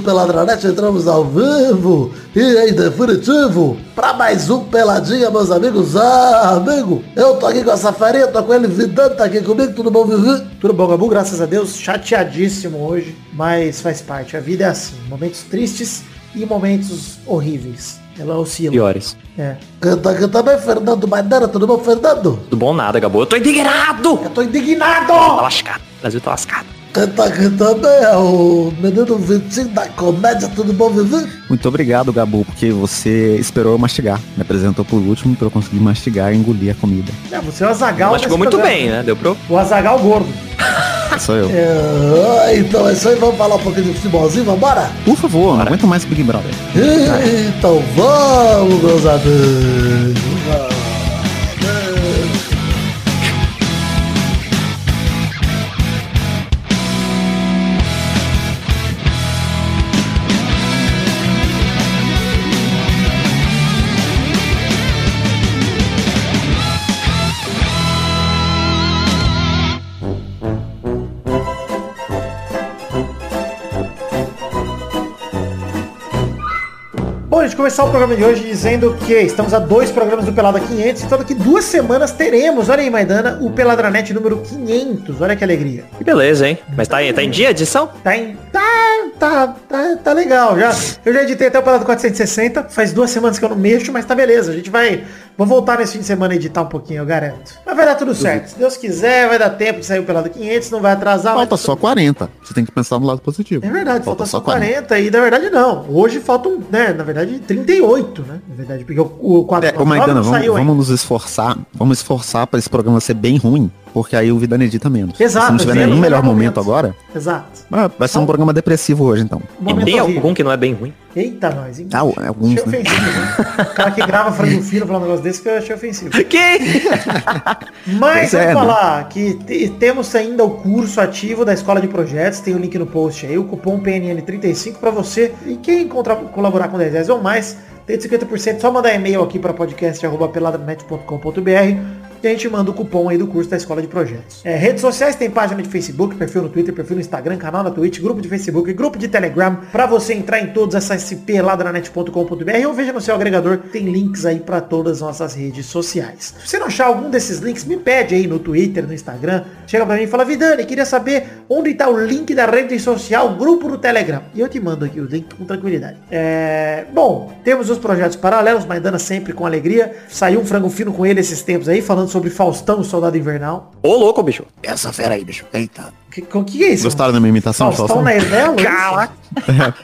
Peladranete, entramos ao vivo e em definitivo para mais um Peladinha, meus amigos. Ah, amigo, eu tô aqui com essa farinha, tô com ele, Vidante tá aqui comigo, tudo bom, Vivi? Tudo bom, Gabu? Graças a Deus, chateadíssimo hoje, mas faz parte. A vida é assim, momentos tristes e momentos horríveis. Ela oscila. Piores. É. Canta, canta bem, Fernando Madeira, tudo bom, Fernando? Tudo bom nada, Gabo. Eu tô indignado! Eu tô indignado! Tá lascado. O Brasil tá lascado. Canta, canta bem, é o menino Vitinho da comédia, tudo bom, Vivi? Muito obrigado, Gabu, porque você esperou eu mastigar. Me apresentou por último pra eu conseguir mastigar e engolir a comida. É, você é o Azagal. Mas chegou muito bem, né? Deu pro... O Azagal gordo. Sou eu. É, então é isso aí, vamos falar um pouquinho de futebolzinho, vambora? Por favor, não aguento mais Big Brother. Então vamos, meus amigos. Começar o programa de hoje dizendo que estamos a dois programas do Pelada 500, então daqui duas semanas teremos, olha aí, Maidana, o Peladranet número 500, olha que alegria. Que beleza, hein? Mas tá, em- tá em dia a edição? Tá em... Tá, tá, tá, tá legal, já. Eu já editei até o Pelado 460, faz duas semanas que eu não mexo, mas tá beleza, a gente vai... Vou voltar nesse fim de semana editar um pouquinho, eu garanto. Mas vai dar tudo certo, se Deus quiser, vai dar tempo de sair o Pelado 500, não vai atrasar. Falta só 40. Você tem que pensar no lado positivo. É verdade, falta, só 40. e na verdade não. Hoje faltam, né, na verdade, 38, né? Na verdade, porque o, o 4 É, ô Maidana, não vamos, saiu ainda. vamos nos esforçar. Vamos esforçar pra esse programa ser bem ruim, porque aí o Vida edita menos. Exato, Se não tiver nenhum melhor momento momento. agora, Exato. ah, vai ser um programa depressivo hoje, então. Momento Tem horrível. algum que não é bem ruim? Eita, nós, hein? Ah, Achei alguns, né? ofensivo, né? O cara que grava frango fino falar um negócio desse que eu achei ofensivo. Que? Mas Pois é, vamos né? falar que te- temos ainda o curso ativo da Escola de Projetos, tem o link no post aí, o cupom PNN35 para você. E quem contra- colaborar com 10 reais ou mais, tem 50%, só mandar e-mail aqui para podcast.peladranet.com.br e a gente manda o cupom aí do curso da Escola de Projetos. É, redes sociais, tem página de Facebook, perfil no Twitter, perfil no Instagram, canal na Twitch, grupo de Facebook, grupo de Telegram, para você entrar em todos, acesse peladranet.com.br ou veja no seu agregador, tem links aí para todas as nossas redes sociais. Se você não achar algum desses links, me pede aí no Twitter, no Instagram, chega para mim e fala, Vidani, queria saber onde está o link da rede social, grupo do Telegram. E eu te mando aqui o link com tranquilidade. É... Bom, temos os projetos paralelos, Maidana sempre com alegria. Saiu um frango fino com ele esses tempos aí, falando sobre Faustão, o Soldado Invernal. Ô, louco, bicho. Essa fera aí, bicho. Eita. Que, o que é isso? Gostaram da minha imitação, Faustão na Ervel? Caraca.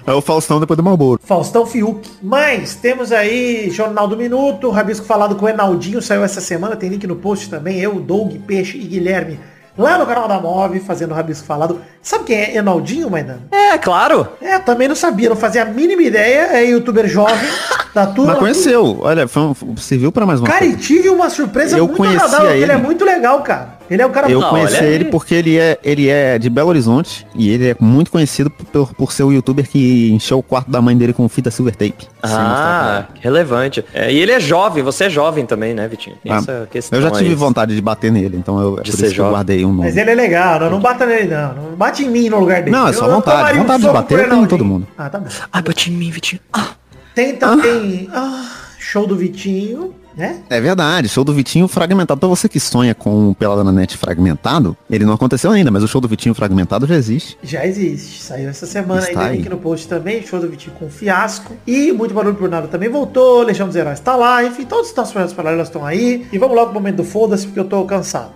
É o Faustão depois do Malboro. Faustão Fiuk. Mas temos aí Jornal do Minuto, Rabisco falado com o Enaldinho, saiu essa semana, tem link no post também, eu, Doug, Peixe e Guilherme, lá no canal da Move, fazendo o Rabisco falado. Sabe quem é Enaldinho, Maidana? É, claro. É, eu também não sabia, não fazia a mínima ideia, é youtuber jovem, da turma. Mas conheceu. Olha, foi um- serviu pra mais uma Cara, coisa. e tive uma surpresa Eu muito agradável, porque ele é ele. muito legal, cara. Ele é um cara Eu Não, conheci aí. ele porque ele é, ele é de Belo Horizonte e ele é muito conhecido por, por ser o youtuber que encheu o quarto da mãe dele com fita silver tape. Ah, relevante. É, e ele é jovem, você é jovem também, né, Vitinho? Ela. questão eu já tive aí. vontade de bater nele, então eu, é De por ser isso que eu jovem. guardei um nome. Mas ele é legal, não, não bata nele não, não bate em mim no lugar dele. Não, é só Eu- eu vontade. um Vontade de bater Enaldinho. todo mundo. Ah, tá bom. Ai, bati em mim, Vitinho. Ah. Tem também ah, show do Vitinho, né? É verdade, show do Vitinho fragmentado. Pra você que sonha com o Pelada na Net fragmentado, ele não aconteceu ainda, mas o show do Vitinho fragmentado já existe. Já existe. Saiu essa semana aí, Está tem aí. link no post também, show do Vitinho com fiasco. E muito barulho por nada também voltou, Legião dos Heróis tá lá, enfim, todos os nossos projetos paralelos estão aí. E vamos logo pro momento do foda-se, porque eu tô cansado.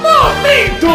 Momento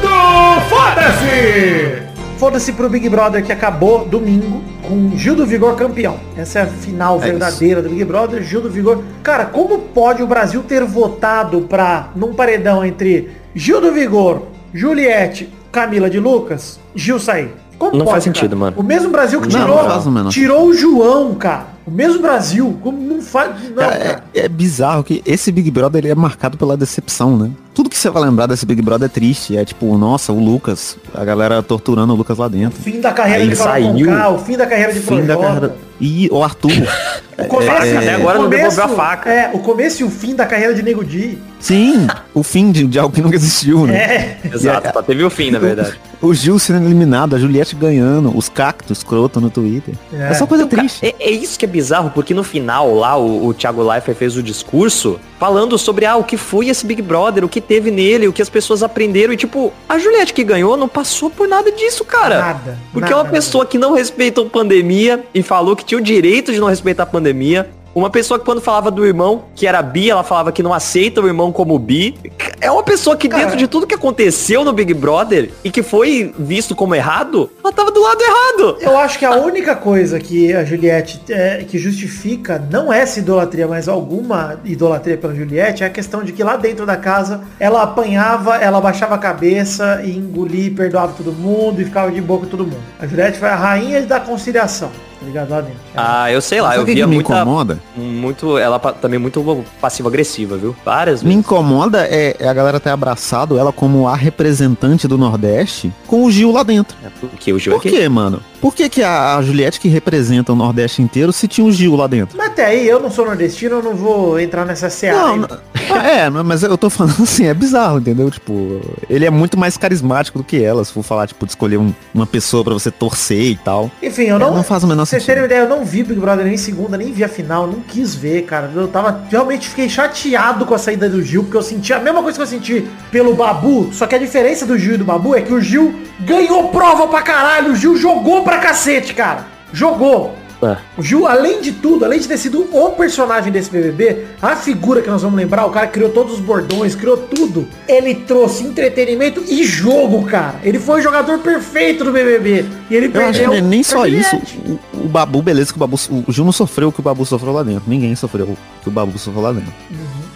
do foda-se! Foda-se pro Big Brother que acabou domingo com Gil do Vigor campeão. Essa é a final É verdadeira do Big Brother, Gil do Vigor. Cara, como pode o Brasil ter votado pra, num paredão entre Gil do Vigor, Juliette, Camila de Lucas, Gil sair? Como Não faz cara? sentido, mano. O mesmo Brasil que Não, tirou, não faz o menor tirou o João, cara. O mesmo Brasil. Como não faz... Não, Cara, cara. é, é bizarro que esse Big Brother ele é marcado pela decepção, né? Tudo que você vai lembrar desse Big Brother é triste. É tipo, nossa, o Lucas, a galera torturando o Lucas lá dentro. Fim da carreira Aí de saiu. Conká, o fim da carreira de Fim da carreira. E o Arthur. O começo, É, até agora o não começo- devolveu a faca. É, o começo e o fim da carreira de Nego Di. Sim, o fim de, de algo que nunca existiu, né? É. Exato, só teve o fim, na verdade. O Gil sendo eliminado, a Juliette ganhando, os cactos escroto no Twitter. É, só coisa triste. É, é isso que é bizarro, porque no final lá o, o Thiago Leifert fez o discurso falando sobre ah, o que foi esse Big Brother, o que teve nele, o que as pessoas aprenderam. E tipo, a Juliette que ganhou não passou por nada disso, cara. Nada, Porque nada, é uma pessoa que não respeitou pandemia e falou que tinha o direito de não respeitar a pandemia. Uma pessoa que quando falava do irmão, que era bi, ela falava que não aceita o irmão como bi. É uma pessoa que Cara. dentro de tudo que aconteceu no Big Brother e que foi visto como errado, ela tava do lado errado. Eu acho que a única coisa que a Juliette é, que justifica não é essa idolatria, mas alguma idolatria pela Juliette é a questão de que lá dentro da casa ela apanhava, ela baixava a cabeça e engolia perdoava todo mundo e ficava de boa com todo mundo. A Juliette foi a rainha da conciliação, tá ligado? Lá dentro. Ah, eu sei lá, Sabe eu o que via que me muita, incomoda? muito, ela pa- também muito passiva-agressiva, viu? Várias Me vezes. incomoda é, é a galera ter abraçado ela como a representante do Nordeste com o Gil lá dentro. Porque o Gil Por é quê, mano? Por que, que a, a Juliette que representa o Nordeste inteiro se tinha o Gil lá dentro? Mas até aí, eu não sou nordestino, eu não vou entrar nessa seara. Não, é, mas eu tô falando assim, é bizarro, entendeu? Tipo, ele é muito mais carismático do que ela, se for falar, tipo, de escolher um- uma pessoa pra você torcer e tal. Enfim, eu É, não. não faz o menor vocês terem uma ideia, eu não vi Big Brother nem segunda, nem vi a final, não quis ver, cara. Eu tava. Realmente fiquei chateado com a saída do Gil, porque eu senti a mesma coisa que eu senti pelo Babu. Só que a diferença do Gil e do Babu é que o Gil ganhou prova pra caralho. O Gil jogou pra cacete, cara. Jogou. É. O Gil, além de tudo, além de ter sido o personagem desse BBB, a figura que nós vamos lembrar, o cara criou todos os bordões, criou tudo. Ele trouxe entretenimento e jogo, cara. Ele foi o jogador perfeito do BBB. E ele Eu acho que perdeu. é nem só pra isso. Juliette. O, o Babu, beleza, que o Babu. O Gil não sofreu o que o Babu sofreu lá dentro. Ninguém sofreu o que o Babu sofreu lá dentro.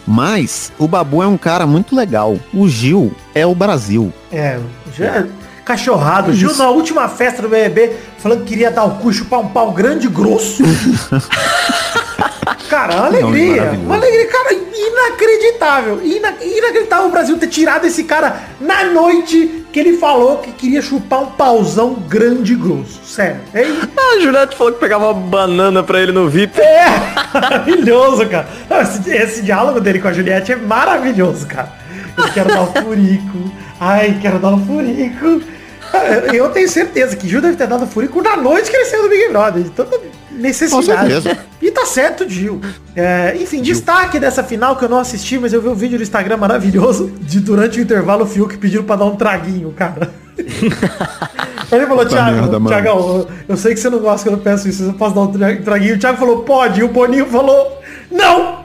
Mas o Babu é um cara muito legal. O Gil é o Brasil. É, já cachorrado. Gil na última festa do BBB falando que queria dar o cu e chupar um pau grande e grosso. cara, uma alegria. maravilhoso. uma alegria, cara, inacreditável. Ina- inacreditável o Brasil ter tirado esse cara na noite que ele falou que queria chupar um pauzão grande e grosso. Sério. É isso. Ah, a Juliette falou que pegava uma banana pra ele no VIP. É maravilhoso, cara. Não, Esse, esse diálogo dele com a Juliette é maravilhoso, cara. Eu quero dar o furico. Ai, quero dar o furico. Eu tenho certeza que Gil deve ter dado furico na noite que ele saiu do Big Brother. De tanta necessidade. E tá certo, Gil. É, enfim, destaque dessa final que eu não assisti, mas eu vi um vídeo no Instagram maravilhoso de durante o intervalo o Fiuk pedindo pra dar um traguinho, cara. Ele falou, Thiago. Thiagão, eu- sei que você não gosta quando eu peço isso, eu posso dar um tra- traguinho. O Thiago falou, pode. E o Boninho falou, não!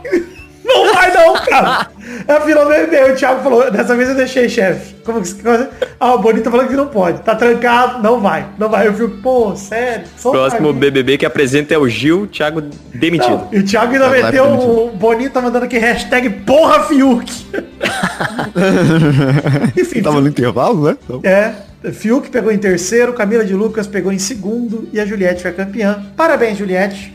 Não vai não, cara! A final bebê, o Thiago falou, dessa vez eu deixei, chefe. Como que você... Ah, o Boninho tá falando que não pode. Tá trancado, não vai. Não vai. Eu fico, pô, sério. Próximo. BBB que apresenta é o Gil, Thiago demitido. Não, e o Thiago ainda Thiago meteu, o Boninho tá mandando aqui hashtag porra Fiuk. Enfim, Tava no intervalo, né? Então, É, Fiuk pegou em terceiro, Camila de Lucas pegou em segundo e a Juliette foi campeã. Parabéns, Juliette.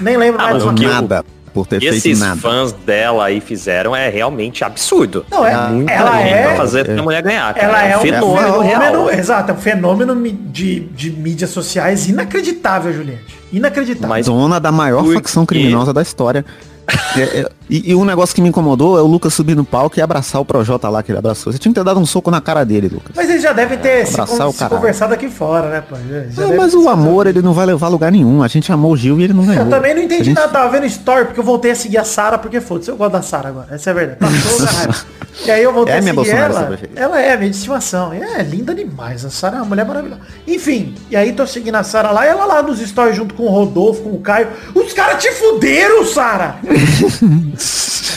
Nem lembro Ah, mais mas o que nada por ter E feito esses nada. fãs dela aí fizeram é realmente absurdo. Não, é, Muita ela gente é, pra fazer a mulher ganhar. cara. ela é um fenômeno, fenômeno, real. exato, é um fenômeno de, de mídias sociais inacreditável, Juliette. Inacreditável. Mas- Dona da maior facção criminosa da história. É, é, e, e um negócio que me incomodou é o Lucas subir no palco e abraçar o Projota lá que ele abraçou. Você tinha que ter dado um soco na cara dele, Lucas. Mas eles já devem ter se, Abraçar se caralho. conversado aqui fora, né, pô? Já- já Ah, deve mas o se- amor, ele não vai levar a lugar nenhum. A gente amou o Gil e ele não ganhou. Eu também não entendi gente- nada, tava vendo story, porque eu voltei a seguir a Sara, porque foda-se, eu gosto da Sara agora, essa é a verdade. Passou raiva. E aí eu voltei É a minha seguir bolsonarista ela. preferida. Ela é minha de estimação. É linda demais, a Sara é uma mulher maravilhosa. Enfim, e aí tô seguindo a Sara lá, e ela lá nos stories junto com o Rodolfo, com o Caio. Os caras te fuderam, Sara!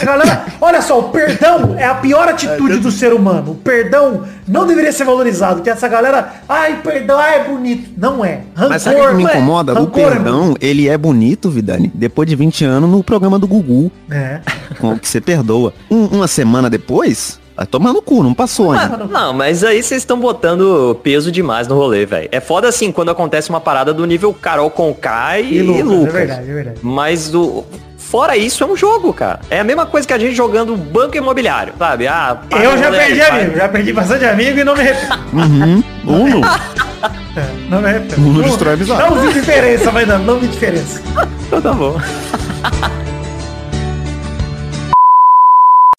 Galera, olha só, o perdão é a pior atitude do ser humano. O perdão não deveria ser valorizado, porque essa galera, ai, perdão, ai, é bonito. Não é. Rancor, Mas sabe o que me é. incomoda? O Rancor é perdão, ele é bonito, Vidani. Depois de 20 anos no programa do Gugu, É. com o que você perdoa. Um- uma semana depois, vai tomar no cu, não passou ainda. Não, não, mas aí vocês estão botando peso demais no rolê, velho. É foda assim quando acontece uma parada do nível Carol Conká e, E Lucas, é verdade, é verdade. Mas do Fora isso, é um jogo, cara. É a mesma coisa que a gente jogando banco imobiliário, sabe? Ah, Eu já perdi amigo, já perdi bastante amigo e não me arrependo. Uhum. Uno. Não me arrependo. Uno destrói amizade. Não vi diferença, vai dando, não vi diferença. Então tá bom.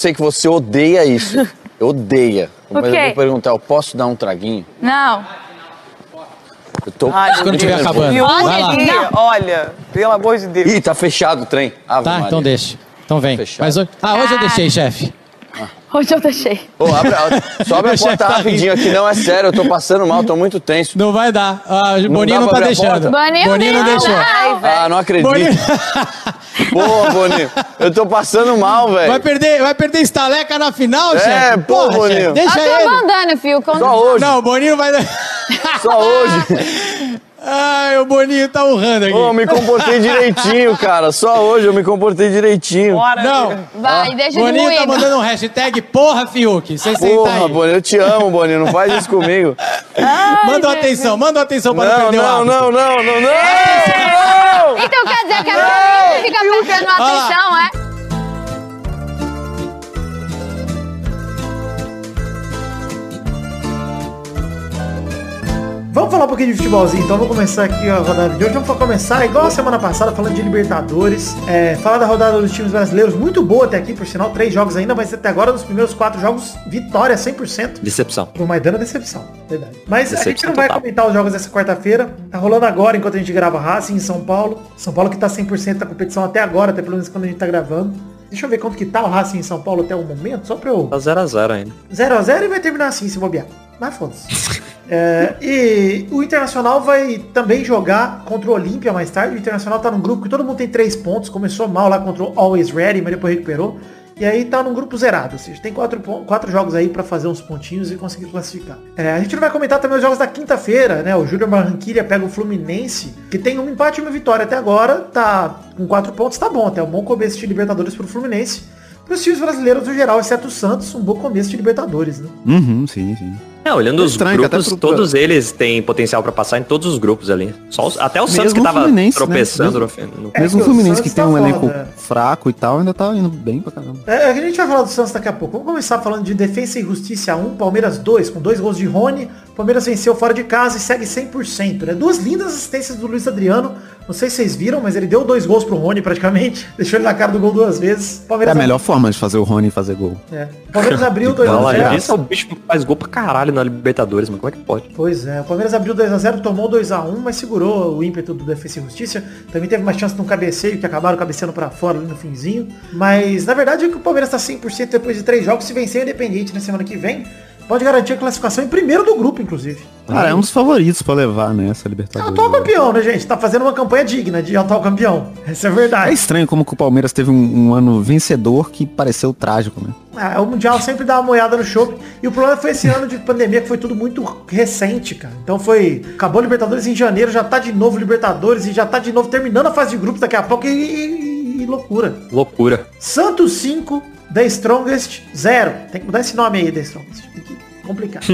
Sei que você odeia isso. Odeia. Mas eu quê? vou perguntar, eu posso dar um traguinho? Não. Eu tô. Ai, Quando tiver nervoso. acabando. Viu? Vai lá. Ih, Olha, pelo amor de Deus. Ih, tá fechado o trem. Ave Tá, Maria. então deixa. Então vem. Fechado. Mas hoje... Ah, hoje eu deixei, chefe. Hoje eu deixei. Ô, abre, a- só abre a chefe porta tá rapidinho aqui, não é sério, eu tô passando mal, tô muito tenso. Não vai dar. Ah, o Boninho dá não, pra tá abrir a deixando. porta? Boninho Boninho não deixou. não. Ah, não acredito. Boninho Porra, Boninho, eu tô passando mal, vai velho. perder, vai perder estaleca na final, É, chefe. pô, Porra, Boninho. chefe, deixa Eu tô ele. mandando, filho. Quando... Só hoje, Não, o Boninho vai... só hoje. Ai, o Boninho tá honrando aqui. Ô, eu me comportei direitinho, cara. Só hoje eu me comportei direitinho. Bora. Não, Vai, deixa de Boninho tá mandando um hashtag porra, Fiuk. Você Porra, aí. Boninho, eu te amo, Boninho. Não faz isso comigo. Manda uma atenção, manda uma atenção para não Não, perder o não, hábito. não, não, não, não! Então quer dizer que a minha fica prestando atenção, é? Vamos falar um pouquinho de futebolzinho, então vamos começar aqui a rodada de hoje. Vamos começar igual a semana passada, falando de Libertadores. É, falar da rodada dos times brasileiros, muito boa até aqui, por sinal, três jogos ainda, mas até agora nos primeiros quatro jogos, vitória 100%. Decepção. Por Maidana, decepção, verdade. Mas a gente Decepção não vai total. comentar os jogos dessa quarta-feira. Tá rolando agora, enquanto a gente grava Racing em São Paulo. São Paulo que tá 100% da competição até agora, até pelo menos quando a gente tá gravando. Deixa eu ver quanto que tá o Racing em São Paulo até o momento, só pra eu... Tá 0x0 ainda. 0x0 e vai terminar assim, se bobear. Mas foda-se. É, e o Internacional vai também jogar contra o Olímpia mais tarde. O Internacional tá num grupo que todo mundo tem três pontos. Começou mal lá contra o Always Ready, mas depois recuperou. E aí tá num grupo zerado, ou seja, tem quatro, quatro jogos aí pra fazer uns pontinhos e conseguir classificar. É, a gente não vai comentar também os jogos da quinta-feira, né? O Júnior Barranquilla pega o Fluminense, que tem um empate e uma vitória até agora, tá com quatro pontos, tá bom, até um bom começo de Libertadores pro Fluminense. Para os times brasileiros no geral, exceto o Santos, um bom começo de Libertadores, né? Uhum, sim, sim. É, olhando É os estranho que grupos, pro- todos eles têm potencial pra passar em todos os grupos ali. Só os- até o Santos Mesmo que o tava Fluminense, né? tropeçando Mesmo- no É Mesmo que o Fluminense Santos que tem tá um elenco foda. fraco e tal, ainda tá indo bem pra caramba. É, a gente vai falar do Santos daqui a pouco. Vamos começar falando de Defesa e Justiça 1, Palmeiras 2, com dois gols de Rony. Palmeiras venceu fora de casa e segue 100%. Né? Duas lindas assistências do Luiz Adriano. Não sei se vocês viram, mas ele deu dois gols pro Rony praticamente. Deixou ele na cara do gol duas vezes. É Palmeiras a melhor forma de fazer o Rony fazer gol. É. Palmeiras abriu 2 a Fala 0 disso, é o bicho que faz gol pra caralho na Libertadores, mas como é que pode? Pois é, o Palmeiras abriu 2x0, tomou 2x1, mas segurou o ímpeto do Defesa e Justiça. Também teve uma chance de um cabeceio, que acabaram cabeceando pra fora ali no finzinho. Mas, na verdade, é que o Palmeiras tá 100% depois de três jogos. Se vencer o Independente na semana que vem, pode garantir a classificação em primeiro do grupo, inclusive. Cara, é um dos favoritos pra levar nessa É o Libertadores. atual campeão, né, gente? Tá fazendo uma campanha digna de atual campeão. Essa é a É verdade. estranho como que o Palmeiras teve um, um ano vencedor que pareceu trágico, né? Ah, o Mundial sempre dá uma moeda no show. E o problema foi esse ano de pandemia, que foi tudo muito recente, cara. Então foi. Acabou a Libertadores em janeiro, já tá de novo Libertadores e já tá de novo terminando a fase de grupos daqui a pouco e, e- e loucura. Loucura. Santos 5, The Strongest 0. Tem que mudar esse nome aí, The Strongest. Complicar.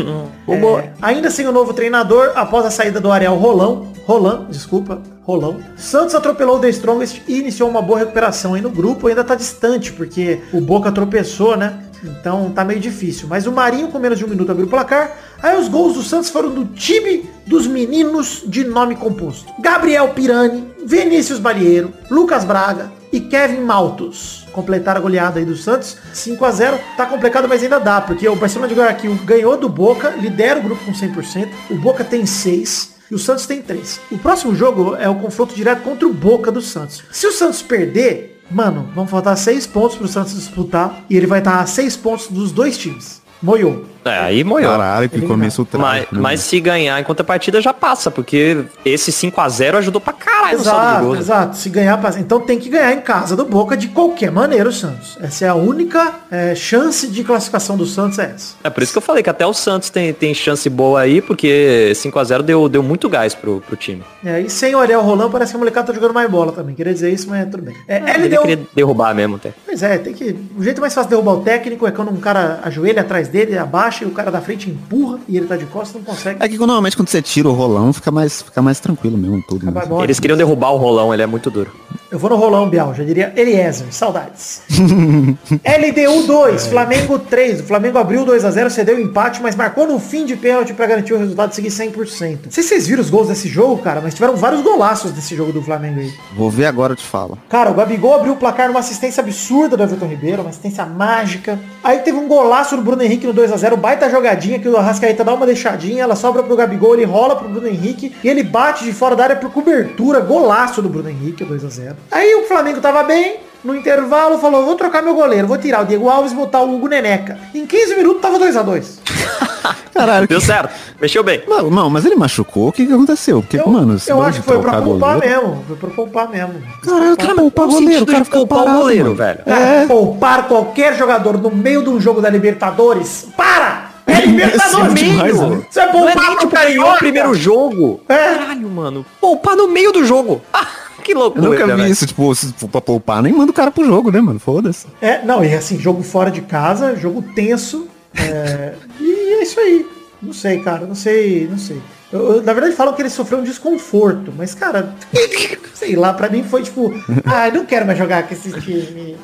É, ainda sem o novo treinador, após a saída do Ariel Rolão, Rolan, desculpa, Rolão, Santos atropelou o The Strongest e iniciou uma boa recuperação aí no grupo, ainda tá distante, porque o Boca tropeçou, né? Então tá meio difícil. Mas o Marinho, com menos de um minuto, abriu o placar. Aí os gols do Santos foram do time dos meninos de nome composto. Gabriel Pirani, Vinícius Balieiro, Lucas Braga e Kevin Maltos. Completaram a goleada aí do Santos. 5 a 0 Tá complicado, mas ainda dá. Porque o Barcelona de Guayaquil ganhou do Boca, lidera o grupo com 100%. O Boca tem 6. E o Santos tem 3. O próximo jogo é o confronto direto contra o Boca do Santos. Se o Santos perder, mano, vão faltar 6 pontos pro Santos disputar. E ele vai estar a 6 pontos dos dois times. Moiou. É, aí moiou. Caralho, que começo Mas, né? mas se ganhar em contrapartida já passa, porque esse 5x0 ajudou pra caralho no saldo de Exato, gols. exato. Se ganhar, passa. então tem que ganhar em casa do Boca de qualquer maneira o Santos. Essa é a única é, chance de classificação do Santos é essa. É por isso que eu falei que até o Santos tem, tem chance boa aí, porque 5x0 deu, deu muito gás pro, pro time. É, e sem o Ariel Roland, parece que o molecado tá jogando mais bola também. Queria dizer isso, mas tudo bem. É, Ele LDU... queria derrubar mesmo até. Pois é, tem que. O jeito mais fácil de derrubar o técnico é quando um cara ajoelha atrás dele, abaixa e o cara da frente empurra e ele tá de costas, não consegue. É que normalmente quando você tira o rolão, fica mais, fica mais tranquilo mesmo tudo. né? Vai embora. Eles queriam derrubar o rolão, ele é muito duro. Eu vou no rolão, Bial, já diria Eliezer, saudades. LDU 2, Flamengo 3. O Flamengo abriu 2x0, cedeu o empate, mas marcou no fim de pênalti pra garantir o resultado e seguir 100%. Não sei se vocês viram os gols desse jogo, cara, mas tiveram vários golaços desse jogo do Flamengo aí. Vou ver agora, eu te falo. Cara, o Gabigol abriu o placar numa assistência absurda do Everton Ribeiro, uma assistência mágica. Aí teve um golaço do Bruno Henrique no 2x0, baita jogadinha que o Arrascaeta dá uma deixadinha, ela sobra pro Gabigol, ele rola pro Bruno Henrique e ele bate de fora da área por cobertura, golaço do Bruno Henrique, 2x0. Aí o Flamengo tava bem, no intervalo falou, vou trocar meu goleiro, vou tirar o Diego Alves e botar o Hugo Neneca. Em 15 minutos tava 2x2. Caralho, Deu certo. Mexeu bem. Não, não, mas ele machucou, o que, que aconteceu? Porque, Eu, mano, eu acho que foi pra poupar goleiro- mesmo, foi pra poupar mesmo. Caralho, cara, poupar o goleiro, o cara fica poupar o parado, goleiro, mano. velho? Cara, poupar qualquer jogador no meio de um jogo da Libertadores. Para! É Libertadores! Isso é demais, Não é poupar nem tipo ganhou o primeiro jogo. É. Caralho, mano. Poupar no meio do jogo. Ah, que Eu loucura, nunca vi isso, tipo, se for pra poupar, nem manda o cara pro jogo, né, mano? Foda-se. É, não, e assim, jogo fora de casa, jogo tenso. é, e é isso aí. Não sei, cara, não sei, não sei. Eu- eu- na verdade falam que ele sofreu um desconforto, mas cara, sei lá, pra mim foi tipo, ah, não quero mais jogar com esse time.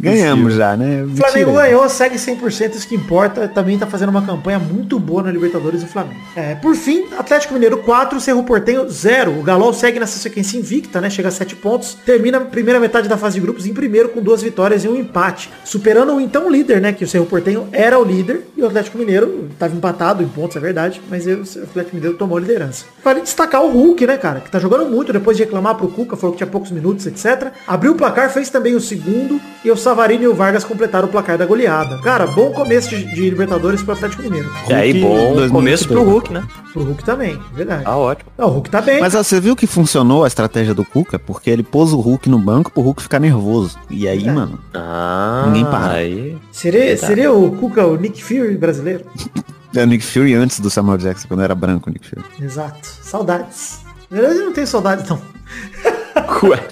Ganhamos já, né? O Flamengo ganhou, segue 100%, isso que importa. Também tá fazendo uma campanha muito boa na Libertadores do Flamengo. É, por fim, Atlético Mineiro 4, Cerro Portenho 0. O Galol segue nessa sequência invicta, né? Chega a 7 pontos. Termina a primeira metade da fase de grupos em primeiro com duas vitórias e um empate. Superando o então líder, né? Que o Cerro Portenho era o líder e o Atlético Mineiro estava empatado em pontos, é verdade. Mas o Atlético Mineiro tomou a liderança. Vale destacar o Hulk, né, cara? Que tá jogando muito depois de reclamar pro Cuca, falou que tinha poucos minutos, etc. Abriu o placar, fez também o segundo. E o Savarino e o Vargas completaram o placar da goleada. Cara, bom começo de, de Libertadores pro Atlético Mineiro. E aí, bom 2022, começo pro né? Hulk, né? Pro Hulk também, verdade. Ah, ótimo. Não, o Hulk tá bem. Mas ó, você viu que funcionou a estratégia do Cuca? Porque ele pôs o Hulk no banco pro Hulk ficar nervoso. E aí, É. mano, Ah, Ninguém para. Aí. seria, seria o Cuca o Nick Fury brasileiro? é o Nick Fury antes do Samuel Jackson, quando era branco o Nick Fury. Exato. Saudades. Na verdade, eu não tenho saudades, não. Ué.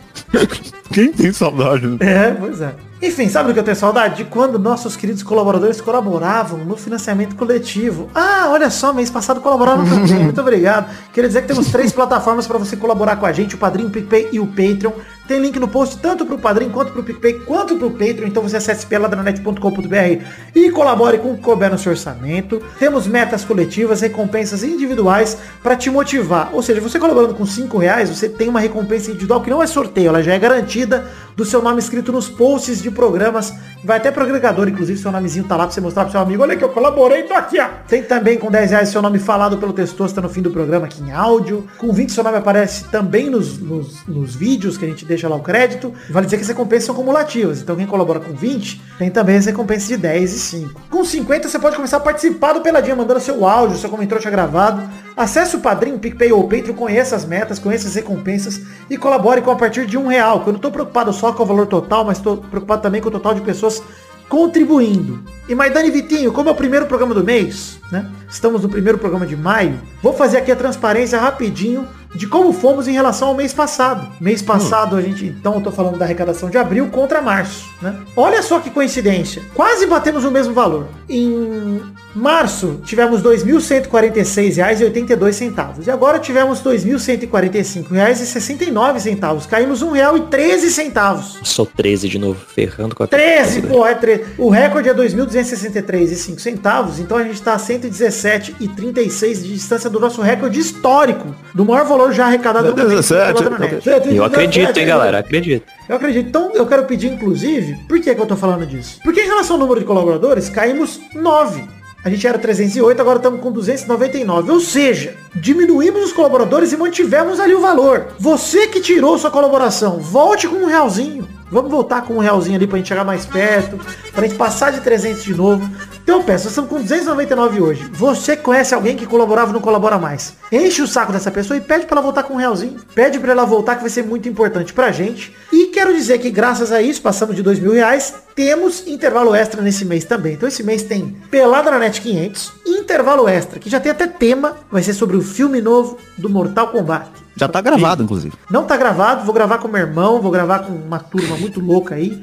Quem tem saudade? né? É, pois é. Enfim, sabe do que eu tenho saudade? De quando nossos queridos colaboradores colaboravam no financiamento coletivo. Ah, olha só, mês passado colaboraram também. Muito obrigado. Queria dizer que temos três plataformas para você colaborar com a gente, o Padrinho, o PicPay e o Patreon. Tem link no post tanto pro Padrinho, quanto pro PicPay, quanto pro Patreon. Então você acesse peladranet.com.br e colabore com o que couber no seu orçamento. Temos metas coletivas, recompensas individuais para te motivar. Ou seja, você colaborando com 5 reais, você tem uma recompensa individual que não é sorteio, ela já é garantida do seu nome escrito nos posts de programas. Vai até pro agregador, inclusive, seu nomezinho tá lá pra você mostrar pro seu amigo. Olha que eu colaborei, tô aqui, ó. Tem também com 10 reais seu nome falado pelo Testosta no fim do programa aqui em áudio. Com 20 seu nome aparece também nos, nos, nos vídeos que a gente deixa lá o crédito. Vale dizer que as recompensas são cumulativas. Então quem colabora com 20 tem também as recompensas de 10 e 5. Com 50 você pode começar a participar do Peladinha mandando seu áudio, seu comentário já gravado. Acesse o Padrim, PicPay ou Patreon, conheça as metas, conheça as recompensas e colabore com a partir de um real. Que eu não tô preocupado só com o valor total, mas estou preocupado também com o total de pessoas contribuindo. E Maidane Vitinho, como é o primeiro programa do mês, né? Estamos no primeiro programa de maio. Vou fazer aqui a transparência rapidinho de como fomos em relação ao mês passado. Mês passado a gente, então eu tô falando da arrecadação de abril contra março, né? Olha só que coincidência. Quase batemos o mesmo valor. Em março tivemos R$ 2.146,82 e agora tivemos R$ 2.145,69. Caímos R$ 1,13. Sou 13 de novo, ferrando com a 13, pô, é 13. O recorde é 2.263,05 centavos, então a gente tá a 117,36 de distância do nosso recorde histórico, do maior valor já arrecadado no momento 17, pela Dronet. Eu acredito, hein, galera? Acredito. Eu acredito. Então, eu quero pedir, inclusive, por que, que eu tô falando disso? Porque em relação ao número de colaboradores, caímos 9. A gente era 308, agora estamos com 299. Ou seja, diminuímos os colaboradores e mantivemos ali o valor. Você que tirou sua colaboração, volte com um realzinho. Vamos voltar com um realzinho ali pra gente chegar mais perto, pra gente passar de 300 de novo. Então peço, estamos com 299 hoje. Você conhece alguém que colaborava e não colabora mais. Enche o saco dessa pessoa e pede pra ela voltar com um realzinho. Pede pra ela voltar que vai ser muito importante pra gente. E quero dizer que graças a isso, passamos de dois mil reais, temos intervalo extra nesse mês também. Então esse mês tem Pelada na Net 500, intervalo extra, que já tem até tema, vai ser sobre o filme novo do Mortal Kombat. Já tá gravado, inclusive. Não tá gravado, vou gravar com meu irmão, vou gravar com uma turma muito louca aí.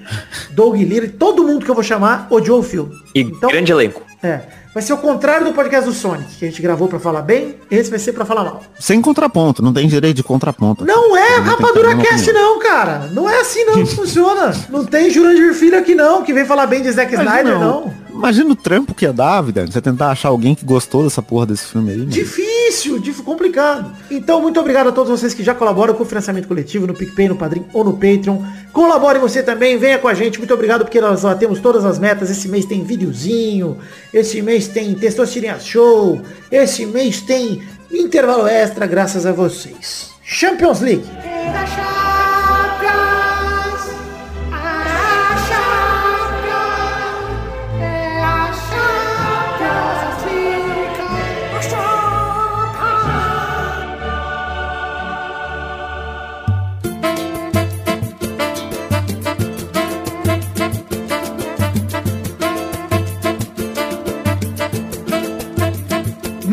Doug Lira e todo mundo que eu vou chamar odiou o filme. E Então, grande elenco. é. Vai ser o contrário do podcast do Sonic, que a gente gravou pra falar bem, esse vai ser pra falar mal. Sem contraponto, não tem direito de contraponto. Não é Rapadura Cast não, cara. Não é assim não que funciona. Não tem Jurandir Filho aqui não, que vem falar bem de Zack Snyder, não. Imagina o trampo que ia dar, vida. Você tentar achar alguém que gostou dessa porra desse filme aí. mano. Difícil, dif complicado. Então, muito obrigado a todos vocês que já colaboram com o financiamento coletivo no PicPay, no Padrim ou no Patreon. Colabore você também, venha com a gente. Muito obrigado porque nós batemos todas as metas. Esse mês tem videozinho, esse mês tem Testosterinha Show, esse mês tem intervalo extra graças a vocês. Champions League.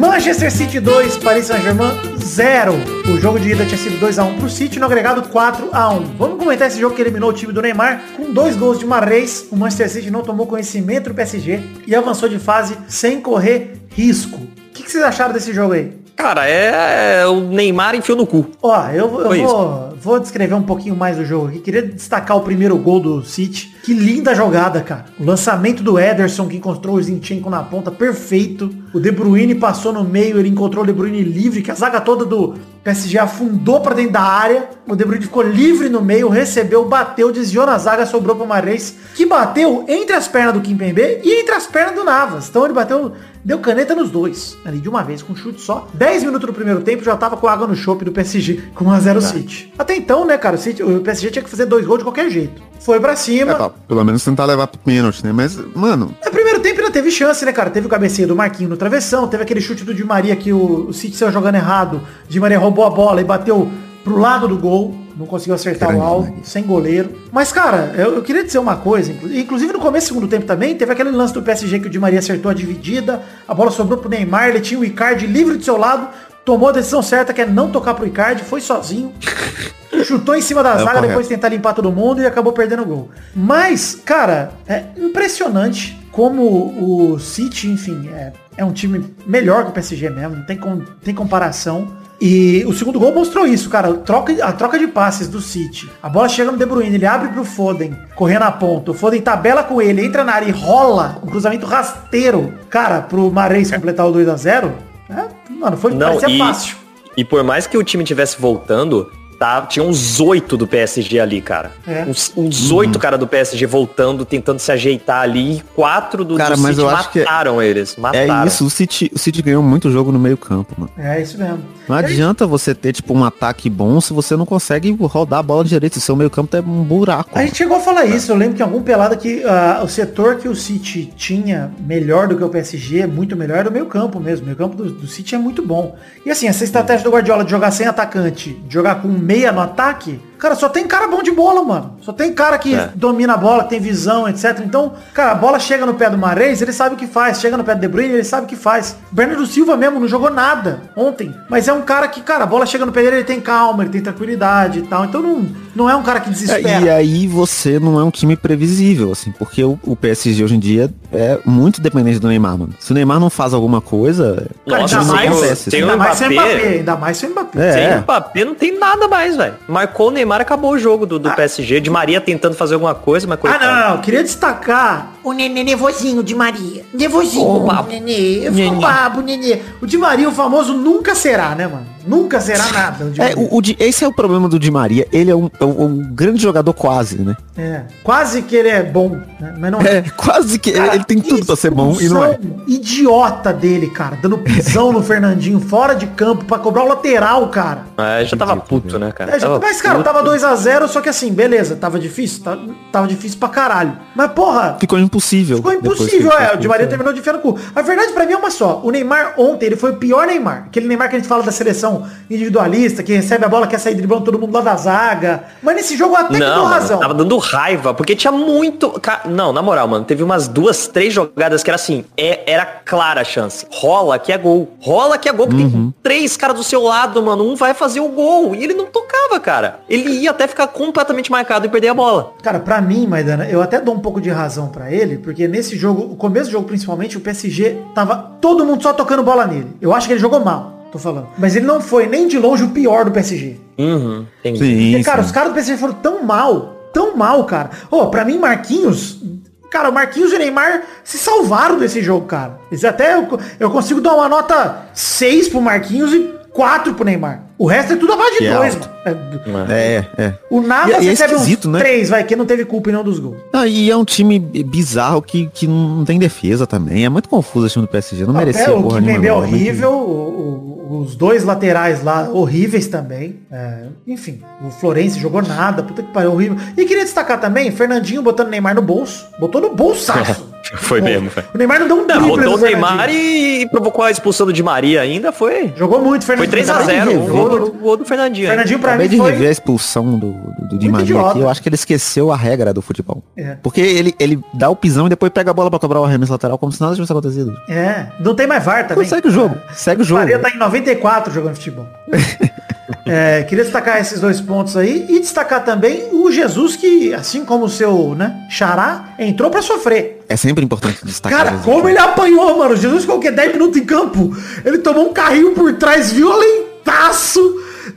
Manchester City 2, Paris Saint-Germain 0. O jogo de ida tinha sido 2x1 pro City, no agregado 4x1. Vamos comentar esse jogo que eliminou o time do Neymar com dois gols de Marreis. O Manchester City não tomou conhecimento do PSG e avançou de fase sem correr risco. O que, que vocês acharam desse jogo aí? Cara, é o Neymar enfiou no cu. Ó, eu, eu vou, vou descrever um pouquinho mais do jogo aqui. Queria destacar o primeiro gol do City. Que linda jogada, cara. O lançamento do Ederson, que encontrou o Zinchenko na ponta, perfeito. O De Bruyne passou no meio, ele encontrou o De Bruyne livre, que a zaga toda do PSG afundou pra dentro da área. O De Bruyne ficou livre no meio, recebeu, bateu, desviou na zaga, sobrou pro Marreis, que bateu entre as pernas do Kimpembe e entre as pernas do Navas. Então ele bateu, deu caneta nos dois, ali de uma vez, com um chute só. 10 minutos do primeiro tempo, já tava com água no chope do PSG, com 1x0 City. Até então, né, cara, o, City- o PSG tinha que fazer dois gols de qualquer jeito. Foi pra cima. É, pelo menos tentar levar pro pênalti, né? Mas, mano, No primeiro tempo ainda teve chance, né, cara? Teve o cabeceio do Marquinho no travessão, teve aquele chute do Di Maria que o, o City saiu jogando errado. Di Maria roubou a bola e bateu pro lado do gol. Não conseguiu acertar Grande, o alvo, né? sem goleiro. Mas, cara, eu, eu queria dizer uma coisa. inclu- Inclusive no começo do segundo tempo também, teve aquele lance do PSG que o Di Maria acertou a dividida. A bola sobrou pro Neymar, ele tinha o Icardi livre do seu lado. Tomou a decisão certa, que é não tocar pro Icardi, foi sozinho. Chutou em cima da É zaga, correto. depois tentar limpar todo mundo e acabou perdendo o gol. Mas, cara, é impressionante como o City, enfim, é, é um time melhor que o PSG mesmo, não tem, com, tem comparação. E o segundo gol mostrou isso, cara. Troca, a troca de passes do City. A bola chega no De Bruyne, ele abre pro Foden, correndo na ponta. O Foden tabela com ele, entra na área e rola um cruzamento rasteiro, cara, pro Mares completar o 2 a 0 É, mano, foi Não, parecia e, fácil. e por mais que o time tivesse voltando, tá, tinha uns oito do PSG ali, cara. É. Uns, uns oito cara do PSG voltando, tentando se ajeitar ali. E quatro do, Cara, do mas City eu acho que mataram eles. é Mataram. isso. O City, o City ganhou muito jogo no meio campo, mano. É isso mesmo. Não adianta você ter, tipo, um ataque bom se você não consegue rodar a bola direito. O seu meio campo é um buraco. A gente chegou a falar isso, eu lembro que em algum pelada que ah, o setor que o City tinha melhor do que o PSG, muito melhor, era o meio campo mesmo. O meio campo do, do City é muito bom. E assim, essa estratégia do Guardiola de jogar sem atacante, de jogar com meia no ataque, cara, só tem cara bom de bola, mano. Só tem cara que É. domina a bola, que tem visão, etc. Então, cara, a bola chega no pé do Mares, ele sabe o que faz. Chega no pé do De Bruyne, ele sabe o que faz. Bernardo Silva mesmo não jogou nada ontem. Mas é um cara que, cara, a bola chega no pé dele, ele tem calma, ele tem tranquilidade e tal. Então não, não é um cara que É, desespera. e aí você não é um time previsível, assim, porque o, o PSG hoje em dia é muito dependente do Neymar, mano. Se o Neymar não faz alguma coisa, Cara, Nossa, ainda tem mais, acontece, tem o ainda mais sem Mbappé. Mbappé, ainda mais sem Mbappé. É. Sem o Mbappé não tem nada mais, velho. Marcou o Neymar, acabou o jogo do, do PSG. De Maria tentando fazer alguma coisa, mas Ah, coitado. não, não, não. Queria destacar o nenê nervosinho de Maria. Nervosinho, o babo. nenê. Fico babo, nenê. O de Maria, o famoso, nunca será, né, mano? Nunca será nada. É, Maria. o, o esse é o problema do Di Maria. Ele é um, é um- um grande jogador quase, né? É. Quase que ele é bom, né? mas não É, quase que Cara, ele tem tudo pra ser bom e não é. idiota dele, cara. Dando pisão no Fernandinho fora de campo pra cobrar o lateral, cara. É, já tava puto, né, cara? É, já- Tava mas, cara, puto. tava 2x0, só que assim, beleza, tava difícil? Tá- Tava difícil pra caralho. Mas, porra, Ficou impossível. Ficou impossível, é. O Di Maria expulso. terminou de enfiar no cu. A verdade pra mim é uma só. O Neymar ontem, ele foi o pior Neymar. Aquele Neymar que a gente fala da seleção marcação individualista, que recebe a bola, quer sair driblando todo mundo lá da zaga. Mas nesse jogo eu até que dou Não, mano, razão. tava dando raiva, porque tinha muito... Não, na moral, mano, teve umas duas, três jogadas que era assim, é- era clara a chance. Rola que é gol. Rola que é gol, porque tem três caras do seu lado, mano, um vai fazer o gol. E ele não tocava, cara. Ele ia até ficar completamente marcado e perder a bola. Cara, pra mim, Maidana, eu até dou um pouco de razão pra ele, porque nesse jogo, o começo do jogo principalmente, o PSG tava todo mundo só tocando bola nele. Eu acho que ele jogou mal, tô falando. Mas ele não foi nem de longe o pior do PSG. Uhum, entendi. Sim, Porque, cara, sim. os caras do PSG foram tão mal, tão mal, cara. Ô, pra mim, Marquinhos. Cara, o Marquinhos e o Neymar se salvaram desse jogo, cara. Eles até eu, eu consigo dar uma nota 6 pro Marquinhos e 4 pro Neymar. O resto é tudo abaixo de Que é 2, alto. mano. É, É, é. O Navas E- e é recebe uns esquisito, né? 3, vai, que não teve culpa em nenhum dos gols. Ah, e é um time bizarro que, que não tem defesa também. É muito confuso esse time do PSG. Não merecia Até o porra Kimpembe é nenhuma. não. horrível, o- o- os dois laterais lá horríveis também. É, enfim, o Florense jogou nada, puta que pariu, horrível. E queria destacar também, Fernandinho botando Neymar no bolso. Botou no bolsaço. Foi mesmo, velho. O Neymar não deu um Não, drible rodou o Neymar Fernandinho. e provocou a expulsão do Di Maria ainda, foi... Jogou muito, Foi Fernandinho. 3x0, o gol do, gol do Fernandinho. hein? Fernandinho pra Acabei mim de foi... rever a expulsão do, do, do Di Maria idiota. aqui. Eu acho que ele esqueceu a regra do futebol. É. Porque ele, ele dá o pisão e depois pega a bola pra cobrar o arremesso lateral como se nada tivesse acontecido. É, não tem mais VAR também. Então segue o jogo. Segue o jogo. Maria tá em 94 jogando futebol. É, queria destacar esses dois pontos aí e destacar também o Jesus que, assim como o seu, né, Xará, entrou pra sofrer. É sempre importante destacar. Cara, Jesus. como ele apanhou, mano. Jesus ficou o quê? 10 minutos em campo. Ele tomou um carrinho por trás violentaço.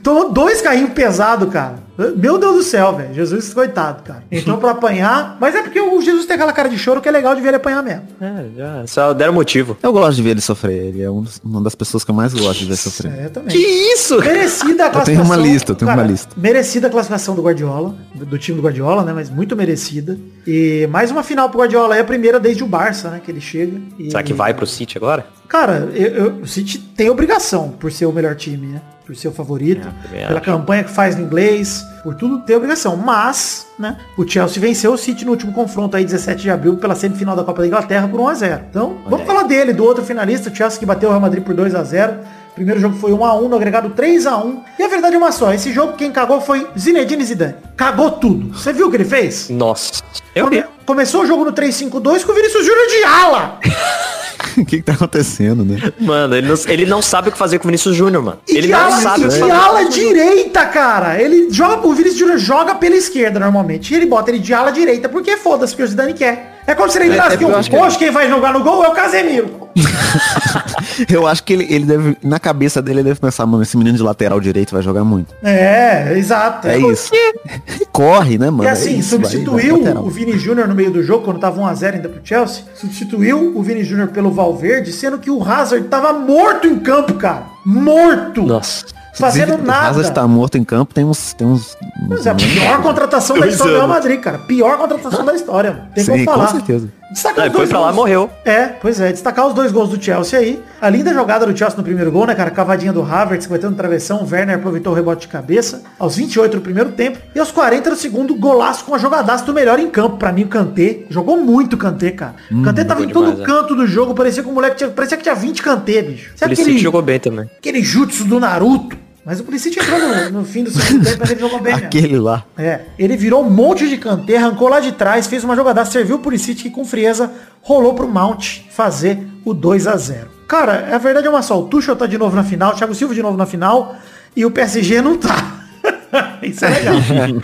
Tomou dois carrinhos pesados, cara. Meu Deus do céu, velho. Jesus, coitado, cara. Entrou pra apanhar. Mas é porque o Jesus tem aquela cara de choro que é legal de ver ele apanhar mesmo. É, já, só deram motivo. Eu gosto de ver ele sofrer. Ele é um dos- uma das pessoas que eu mais gosto de ver sofrer. É, também. Que isso? Merecida a Eu tenho classificação. uma lista, eu tenho uma lista. Merecida a classificação do Guardiola, do, do time do Guardiola, né? Mas muito merecida. E mais uma final pro Guardiola. É a primeira desde o Barça, né? Que ele chega. E- Será que vai pro City agora? Cara, eu, eu- o City tem obrigação por ser o melhor time, né? Por ser o favorito, É, pela campanha que faz no inglês, por tudo tem obrigação. Mas, né, o Chelsea venceu o City no último confronto aí, 17 de abril, pela semifinal da Copa da Inglaterra por 1x0. Então, vamos aí. falar dele, do outro finalista, o Chelsea que bateu o Real Madrid por 2x0. Primeiro jogo foi 1x1, no agregado 3x1. E a verdade é uma só, esse jogo quem cagou foi Zinedine Zidane. Cagou tudo. Você viu o que ele fez? Nossa. Eu Come- vi. Começou o jogo no 3-5-2 com o Vinícius Júnior de ala. o que, que tá acontecendo, né? Mano, ele não, ele não sabe o que fazer com o Vinícius Júnior, mano. E Ele de não ala, sabe e o que de ala direita, cara. Ele joga, o Vinícius Júnior joga pela esquerda normalmente. E ele bota ele de ala direita, porque foda-se, porque o Zidane quer. É como se ele entrasse é porque eu um, acho que- hoje quem vai jogar no gol é o Casemiro. Eu acho que ele, ele deve, na cabeça dele, ele deve pensar, mano, esse menino de lateral direito vai jogar muito. É, exato. É isso. Corre, né, mano? E É assim, isso, vai- substituiu vai o Vini Júnior no meio do jogo, quando tava 1x0 ainda pro Chelsea. Substituiu o Vini Júnior pelo Valverde, sendo que o Hazard tava morto em campo, cara. Morto. Nossa. Fazendo Inclusive, O nada. Hazard tá morto em campo, tem uns... Tem uns, Mas é a pior contratação da história do Real. Madrid, cara. Pior contratação da história. Tem como Sim, com falar. certeza. Destacar ele foi pra lá gols. morreu. É, pois é. Destacar os dois gols do Chelsea aí. A linda jogada do Chelsea no primeiro gol, né, cara? Cavadinha do Havertz, que vai ter no travessão. O Werner aproveitou o rebote de cabeça. Aos 28 do primeiro tempo. E aos 40 do segundo, golaço com a jogadaça do melhor em campo. Pra mim, o Kanté. Jogou muito o Kanté, cara. O Kanté tava em todo demais, é. canto do jogo. Parecia que o moleque tinha, parecia que tinha 20 Kanté, bicho. Sabe Ele aquele, jogou bem também. aquele jutsu do Naruto? Mas o Pulisic entrou no, no fim do segundo tempo, mas ele jogou bem mesmo. Aquele lá. É, ele virou um monte de canteiro, arrancou lá de trás, fez uma jogada, serviu o Pulisic que com frieza rolou pro Mount fazer o 2 a 0 Cara, a verdade é uma só, o Tuchel tá de novo na final, o Thiago Silva de novo na final e o PSG não tá. Isso é legal.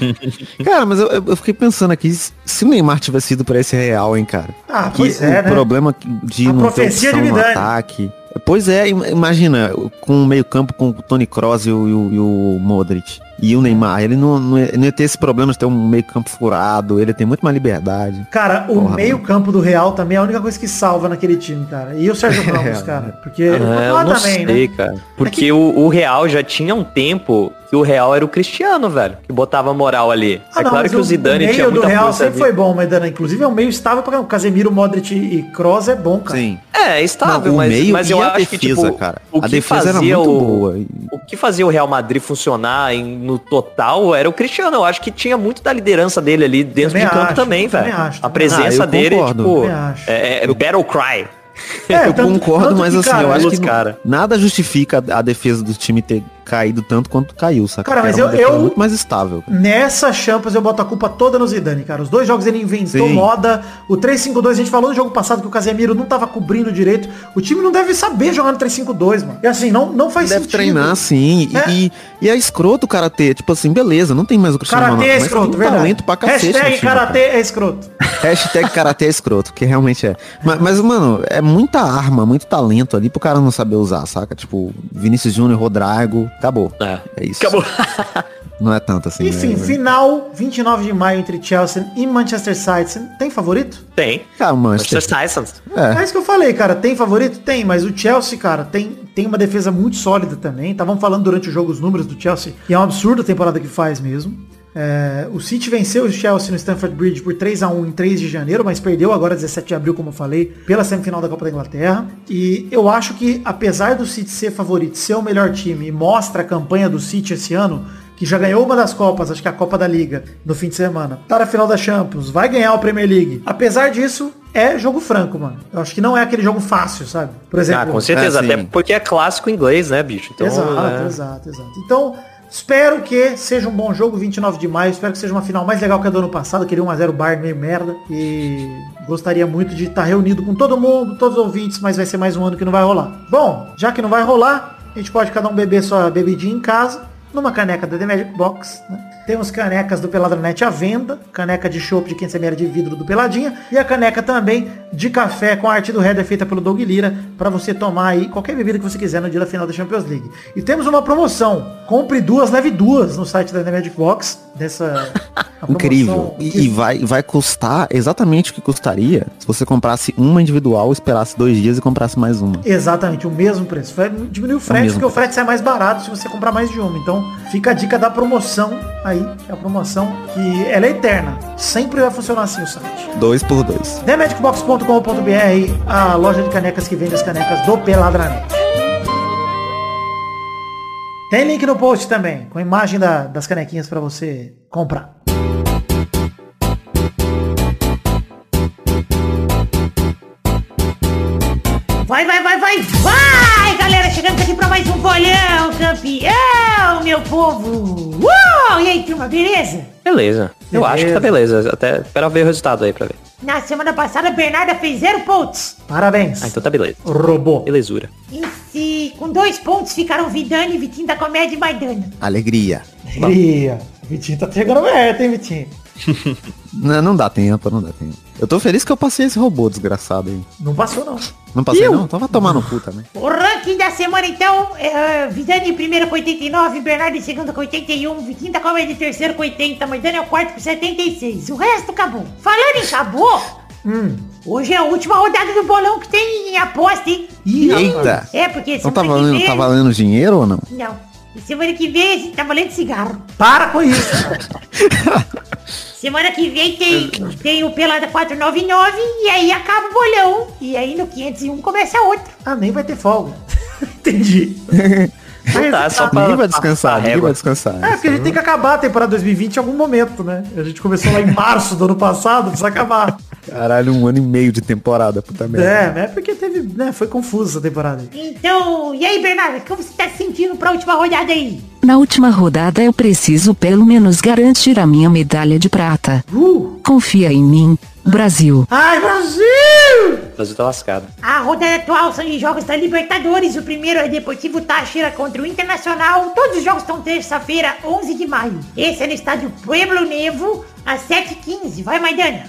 Cara, mas eu, eu- fiquei pensando aqui, se o Neymar tivesse ido pra esse Real, hein, cara? Ah, que pois o é, né? problema de A não ter opção no ataque. Pois é, im- imagina, com o meio campo com o Tony Kroos e o, e o- e o Modric. E o Neymar, ele não, não, ia, não ia ter esse problema de ter um meio campo furado, ele tem muito mais liberdade. Cara, o Porra, meio campo do Real também é a única coisa que salva naquele time, cara. E o Sérgio Ramos, cara. Porque É, o eu não também, sei, né? cara. Porque o, o Real já tinha um tempo que o Real era o Cristiano, velho. Que botava moral ali. Ah, é não, claro que o Zidane meio tinha do muita Real força sempre ali. foi bom, Maidana. Inclusive é um meio estável para o Casemiro, Modric e Kroos é bom, cara. Sim. É, estável, Não, mas, meio mas e eu a acho defesa, que, tipo, cara. o A que defesa era muito o, boa. E- O que fazia o Real Madrid funcionar em- no total era o Cristiano. Eu acho que tinha muito da liderança dele ali dentro Também de campo acho, também, também velho. A presença Ah, dele, concordo. tipo, é, é Battle Cry. É, eu tanto- concordo, tanto mas que, assim, cara, eu acho que cara. nada justifica a defesa do time ter caído tanto quanto caiu, saca? Cara, mas eu- eu- muito mais estável. Nessa Champions eu boto a culpa toda no Zidane, cara. Os dois jogos ele inventou Sim. moda. O 3-5-2, a gente falou no jogo passado que o Casemiro não tava cobrindo direito. O time não deve saber jogar no 3-5-2, mano. E assim, não, não faz Deve sentido. treinar sim. E, É. e, e é escroto o karatê. Tipo assim, beleza, não tem mais o Cristiano Karatê Ronaldo. é mas escroto, tem verdade. talento pra cacete. Hashtag time, karatê é escroto. Hashtag karatê é escroto, que realmente é. Mas, mas, mano, é muita arma, muito talento ali pro cara não saber usar, saca? Tipo, Vinícius Júnior, Rodrigo, acabou. É. É isso. Acabou. Não é tanto assim. Enfim, né? final 29 de maio entre Chelsea e Manchester City. Tem favorito? Tem. Cara, Manchester. Manchester Tyson. É. isso que eu falei, cara. Tem favorito? Tem, mas o Chelsea, cara, tem, tem uma defesa muito sólida também. Estavam falando durante o jogo os números do Chelsea. E é um absurdo a temporada que faz mesmo. É, o City venceu o Chelsea no Stamford Bridge por 3 a 1 em 3 de janeiro, mas perdeu agora 17 de abril, como eu falei, pela semifinal da Copa da Inglaterra. E eu acho que, apesar do City ser favorito, ser o melhor time, e mostra a campanha do City esse ano, que já ganhou uma das Copas, acho que é a Copa da Liga, no fim de semana. Tá na final da Champions, vai ganhar o Premier League. Apesar disso, é jogo franco, mano. Eu acho que não é aquele jogo fácil, sabe? Por exemplo, Ah, com certeza. É, sim. até porque é clássico inglês, né, bicho? Então, exato, é, exato, exato. Então, espero que seja um bom jogo 29 de maio. Espero que seja uma final mais legal que a do ano passado, aquele 1x0 Bayern meio merda. E gostaria muito de estar reunido com todo mundo, todos os ouvintes, mas vai ser mais um ano que não vai rolar. Bom, já que não vai rolar, a gente pode cada um beber sua bebidinha em casa, numa caneca da The Magic Box, né? Temos canecas do Peladranet à venda, caneca de chopp de 500 ml de vidro do Peladinha e a caneca também de café com a arte do Header feita pelo Doug Lira para você tomar aí qualquer bebida que você quiser no dia da final da Champions League. E temos uma promoção, compre duas, leve duas no site da The Magic Box, dessa Incrível. que- E, e vai, vai custar exatamente o que custaria se você comprasse uma individual, esperasse dois dias e comprasse mais uma. Exatamente, o mesmo preço. Vai diminuir o frete, mesmo porque o frete sai mais barato se você comprar mais de uma. Então, fica a dica da promoção aí, que é a promoção que ela é eterna. Sempre vai funcionar assim o site. Dois por dois. TheMagicBox.com.br, a loja de canecas que vende as canecas do Peladranet. Tem link no post também, com a imagem da- das canequinhas para você comprar. Vai, vai, vai, vai, vai, galera, chegamos aqui pra mais um bolão, campeão, meu povo. Uou! E aí, turma, beleza? Beleza. Eu acho que tá beleza. Até espera ver o resultado aí pra ver. Na semana passada, Bernarda fez zero pontos. Parabéns. Ah, então tá beleza. Robô. Belezura. E se, com dois pontos ficaram Vidani, Vitinho da Comédia e Maidana. Alegria. Alegria. Vitinho tá chegando perto, hein, Vitinho? Não, não dá tempo, não dá tempo. Eu tô feliz que eu passei esse robô desgraçado aí. Não passou, não. Não passei não? Então vai tomar no cu também. O ranking da semana, então, é Vidani em primeiro com 89, Bernardo em segundo com 81, Vitinho da Comédia em terceiro com 80, Maidana é o quarto com 76. O resto acabou. Falando em acabou, Hum. hoje é a última rodada do bolão que tem aposta, hein? Eita! É, porque Então tá valendo, vem... tá valendo dinheiro ou não? Não. E semana que vem a gente tá valendo cigarro. Para com isso. Semana que vem tem, tem o Pelada 499 e aí acaba o bolão. E aí no 501 começa outro. ah, nem vai ter folga. Entendi. Não tá, só pra Ninguém vai descansar, a ninguém régua. vai descansar. É, porque a gente tem que acabar a temporada 2020 em algum momento, né? A gente começou lá em março do ano passado, precisa acabar. Caralho, um ano e meio de temporada, puta merda. É, né? Porque teve, né? Foi confusa essa temporada. Então, e aí, Bernardo, como você tá se sentindo pra última rodada aí? Na última rodada eu preciso pelo menos garantir a minha medalha de prata. Uh! Confia em mim, Brasil. Ai, Brasil! O Brasil tá lascado. A rodada atual são de jogos da Libertadores. O primeiro é Deportivo Táchira contra o Internacional. Todos os jogos estão terça-feira, 11 de maio. Esse é no estádio Pueblo Nevo, às 7h15. Vai, Maidana.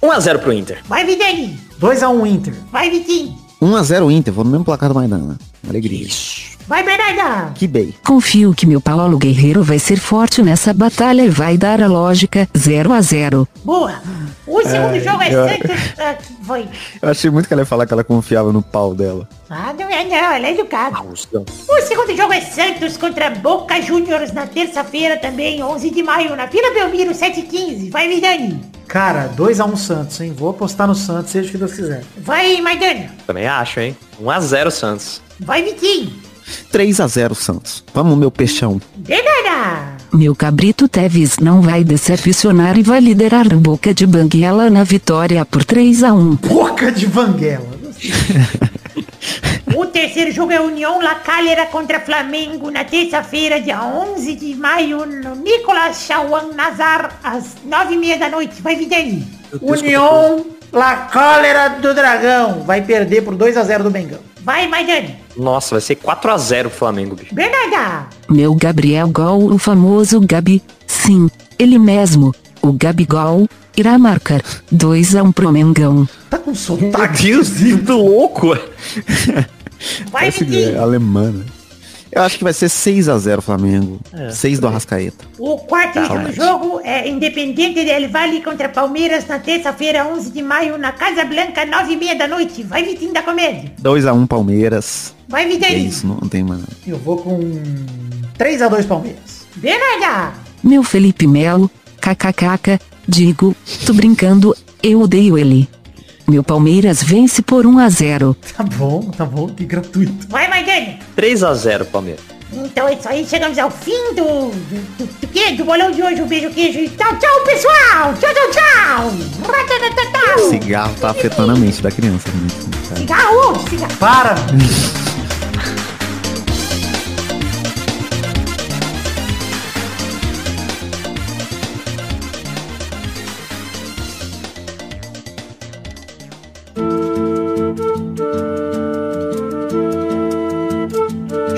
1x0 pro Inter. Vai, Vidani. 2x1 Inter. Vai, Vitinho. 1x0 Inter, vou no mesmo placar do Maidana. Alegria. Vai, Bernarda. Que bem. Confio que meu Paulo Guerreiro vai ser forte nessa batalha e vai dar a lógica 0 a 0. Boa. O segundo jogo é eu- Santos... Ah, foi? Eu achei muito que ela ia falar que ela confiava no pau dela. Ah, não é não, ela é educada. Austão. O segundo jogo é Santos contra Boca Juniors na terça-feira também, 11 de maio, na Vila Belmiro, 7h15. Vai, Vidani. Cara, 2x1 Santos, hein? Vou apostar no Santos, seja o que Deus quiser. Vai, Maidana. Também acho, hein? 1x0 Santos. Vai, Vitinho. 3x0 Santos. Vamos, meu peixão. Meu cabrito Teves não vai decepcionar e vai liderar o Boca de Banguela na vitória por 3 a 1. Boca de Vanguela. O terceiro jogo é União La Calera contra Flamengo na terça-feira, dia 11 de maio, no Nicolas Chauan Nazar, às nove e meia da noite. Vai, Vidani. União La Cólera do Dragão. Vai perder por 2 a 0 do Mengão. Vai, vai, Dani. Nossa, vai ser 4x0 pro Flamengo, bicho. Bernarda. Meu Gabriel Gol, o famoso Gabi. Sim, ele mesmo. O Gabigol irá marcar 2 a 1 pro Mengão. Tá com sotaque. Deus, que louco. Vai, Parece é alemã, né? Eu acho que vai ser 6x0 Flamengo. É. 6 do Arrascaeta. O quarto Tá, jogo- mas- jogo é Independente del Vale contra Palmeiras na terça-feira, 11 de maio, na Casa Blanca, nove e meia da noite. Vai, Vitinho da Comédia. 2x1 Palmeiras. Vai, E é isso, não tem mais nada. Eu vou com 3 a 2 Palmeiras. Bernarda. Meu Felipe Melo, kkkk, digo, tô brincando, eu odeio ele. Meu Palmeiras vence por 1 a 0. Tá bom, tá bom, que gratuito. Vai, Maidani. 3x0 Palmeiras. Então é isso aí, chegamos ao fim do, do, do, do, do bolão de hoje. Um beijo, queijo e tchau, tchau, pessoal. Tchau, tchau, tchau. Ratatatatau. Cigarro tá afetando a mente da criança. né? Cigarro, cigarro. Para.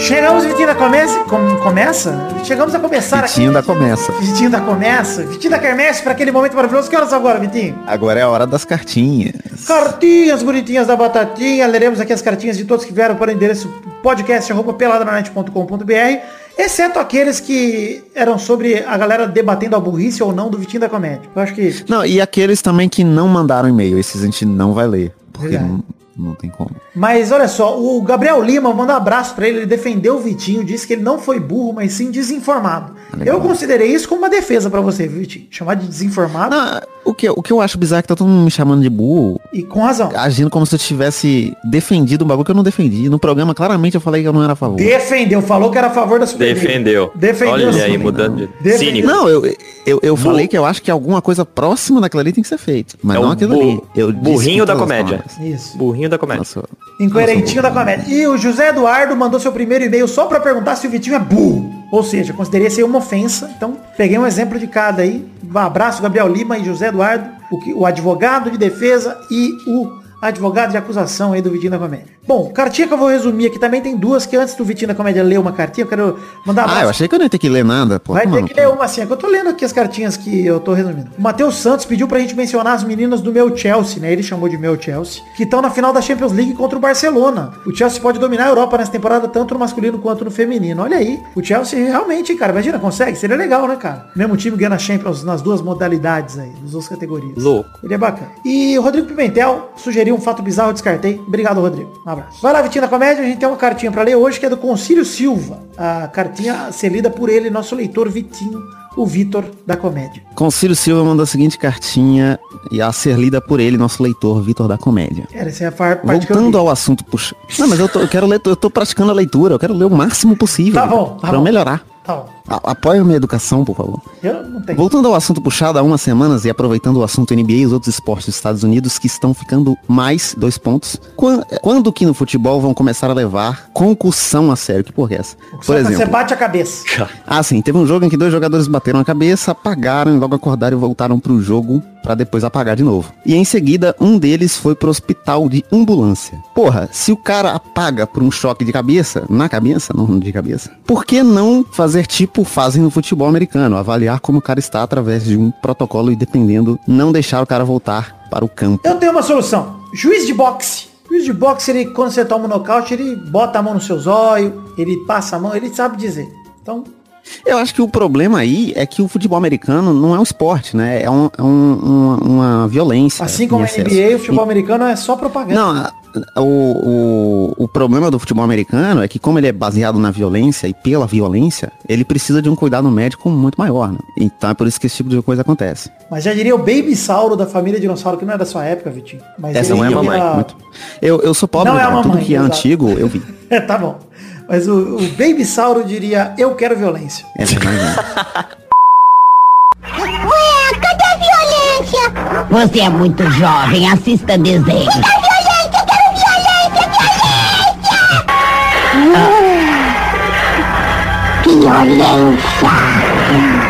Chegamos, Vitinho da Começa. Com, começa? Chegamos a começar Vitinho da começa. Vitinho da Começa. Vitinho da Quermesse para aquele momento maravilhoso. Que horas agora, Vitinho? Agora é a hora das cartinhas. Cartinhas bonitinhas da batatinha. Leremos aqui as cartinhas de todos que vieram para o endereço podcast.peladranet.com.br Exceto aqueles que eram sobre a galera debatendo a burrice ou não do Vitinho da Comédia. Eu acho que Não, e aqueles também que não mandaram e-mail. Esses a gente não vai ler. Porque Verdade. não, não tem como. Mas olha só, o Gabriel Lima manda um abraço pra ele, ele defendeu o Vitinho, disse que ele não foi burro, mas sim desinformado. Legal. Eu considerei isso como uma defesa pra você, Vitinho? Chamar de desinformado Não, o, que, o que eu acho bizarro é que tá todo mundo me chamando de burro, e com razão. agindo como se eu tivesse defendido um bagulho que eu não defendi. No programa, claramente, eu falei que eu não era a favor. Defendeu, falou que era a favor da Superliga. Defendeu. Defendeu Olha aí, mudando de... Defendeu. Cínico. Não, eu, eu, eu falei que eu acho que alguma coisa próxima daquilo ali tem que ser feito. Mas É não o aquilo ali. Eu burrinho da comédia. Isso. Burrinho da comédia. Nossa, Incoerentinho da comédia. E o José Eduardo mandou seu primeiro e-mail só pra perguntar se o Vitinho é burro. Ou seja, considerei isso aí uma ofensa. Então, peguei um exemplo de cada aí. Um abraço, Gabriel Lima e José Eduardo, o, que- o advogado de defesa e o advogado de acusação aí do Vitinho da Comédia. Bom, cartinha que eu vou resumir aqui também tem duas, que antes do Vitinho da Comédia ler uma cartinha, eu quero mandar Ah, eu achei que eu não ia ter que ler nada. Pô, Vai ter mano, que ler uma assim, é que eu tô lendo aqui as cartinhas que eu tô resumindo. O Matheus Santos pediu pra gente mencionar as meninas do meu Chelsea, né? Ele chamou de meu Chelsea, que estão na final da Champions League contra o Barcelona. O Chelsea pode dominar a Europa nessa temporada, tanto no masculino quanto no feminino. Olha aí, o Chelsea realmente, cara, imagina, consegue? Seria legal, né, cara? Mesmo time ganhando a Champions nas duas modalidades aí, nas duas categorias. Louco. Ele é bacana. E o Rodrigo Pimentel sugeriu um fato bizarro, descartei. Obrigado, Rodrigo. Um abraço. Vai lá, Vitinho da Comédia, a gente tem uma cartinha pra ler hoje, que é do Concílio Silva. A cartinha a ser lida por ele, nosso leitor Vitinho, o Vitor da Comédia. Concílio Silva mandou a seguinte cartinha e a ser lida por ele, nosso leitor Vitor da Comédia. Era, essa é a par- parte Voltando ao assunto, puxa. Não, mas eu, tô, eu quero ler, eu tô praticando a leitura, eu quero ler o máximo possível. Tá bom, tá pra bom. melhorar. Tá bom. A- Apoia a minha educação, por favor. Eu não tenho. Voltando ao assunto puxado há umas semanas e aproveitando o assunto NBA e os outros esportes dos Estados Unidos que estão ficando mais dois pontos. Quan- Quando, que no futebol vão começar a levar concussão a sério? Que porra é essa? Por Só que Você exemplo, bate a cabeça. ah sim, teve um jogo em que dois jogadores bateram a cabeça, apagaram e logo acordaram e voltaram pro jogo pra depois apagar de novo. E em seguida, um deles foi pro hospital de ambulância. Porra, se o cara apaga por um choque de cabeça, na cabeça, não de cabeça, por que não fazer tipo fazem no futebol americano? Avaliar como o cara está através de um protocolo e dependendo, não deixar o cara voltar para o campo. Eu tenho uma solução. Juiz de boxe. Juiz de boxe, ele, quando você toma um nocaute, ele bota a mão no seu zóio, ele passa a mão, ele sabe dizer. Então, Eu acho que o problema aí é que o futebol americano não é um esporte, né? É, um- é um- uma, uma violência. assim como a. NBA, o futebol americano é só propaganda. Não, o, o, o problema do futebol americano é que como ele é baseado na violência e pela violência, ele precisa de um cuidado médico muito maior, né? Então é por isso que esse tipo de coisa acontece. Mas já diria o Baby Sauro da família Dinossauro, que não é da sua época, Vitinho. Mas Essa não é a mamãe. muito- Eu, eu sou pobre, Não é a cara, tudo mamãe, que é exato. antigo eu vi. É, tá bom. Mas o, o Baby Sauro diria, eu quero violência. É verdade. Ué, cadê a violência? Você é muito jovem, assista desenho. Cadê a violência? Eu quero violência, violência! E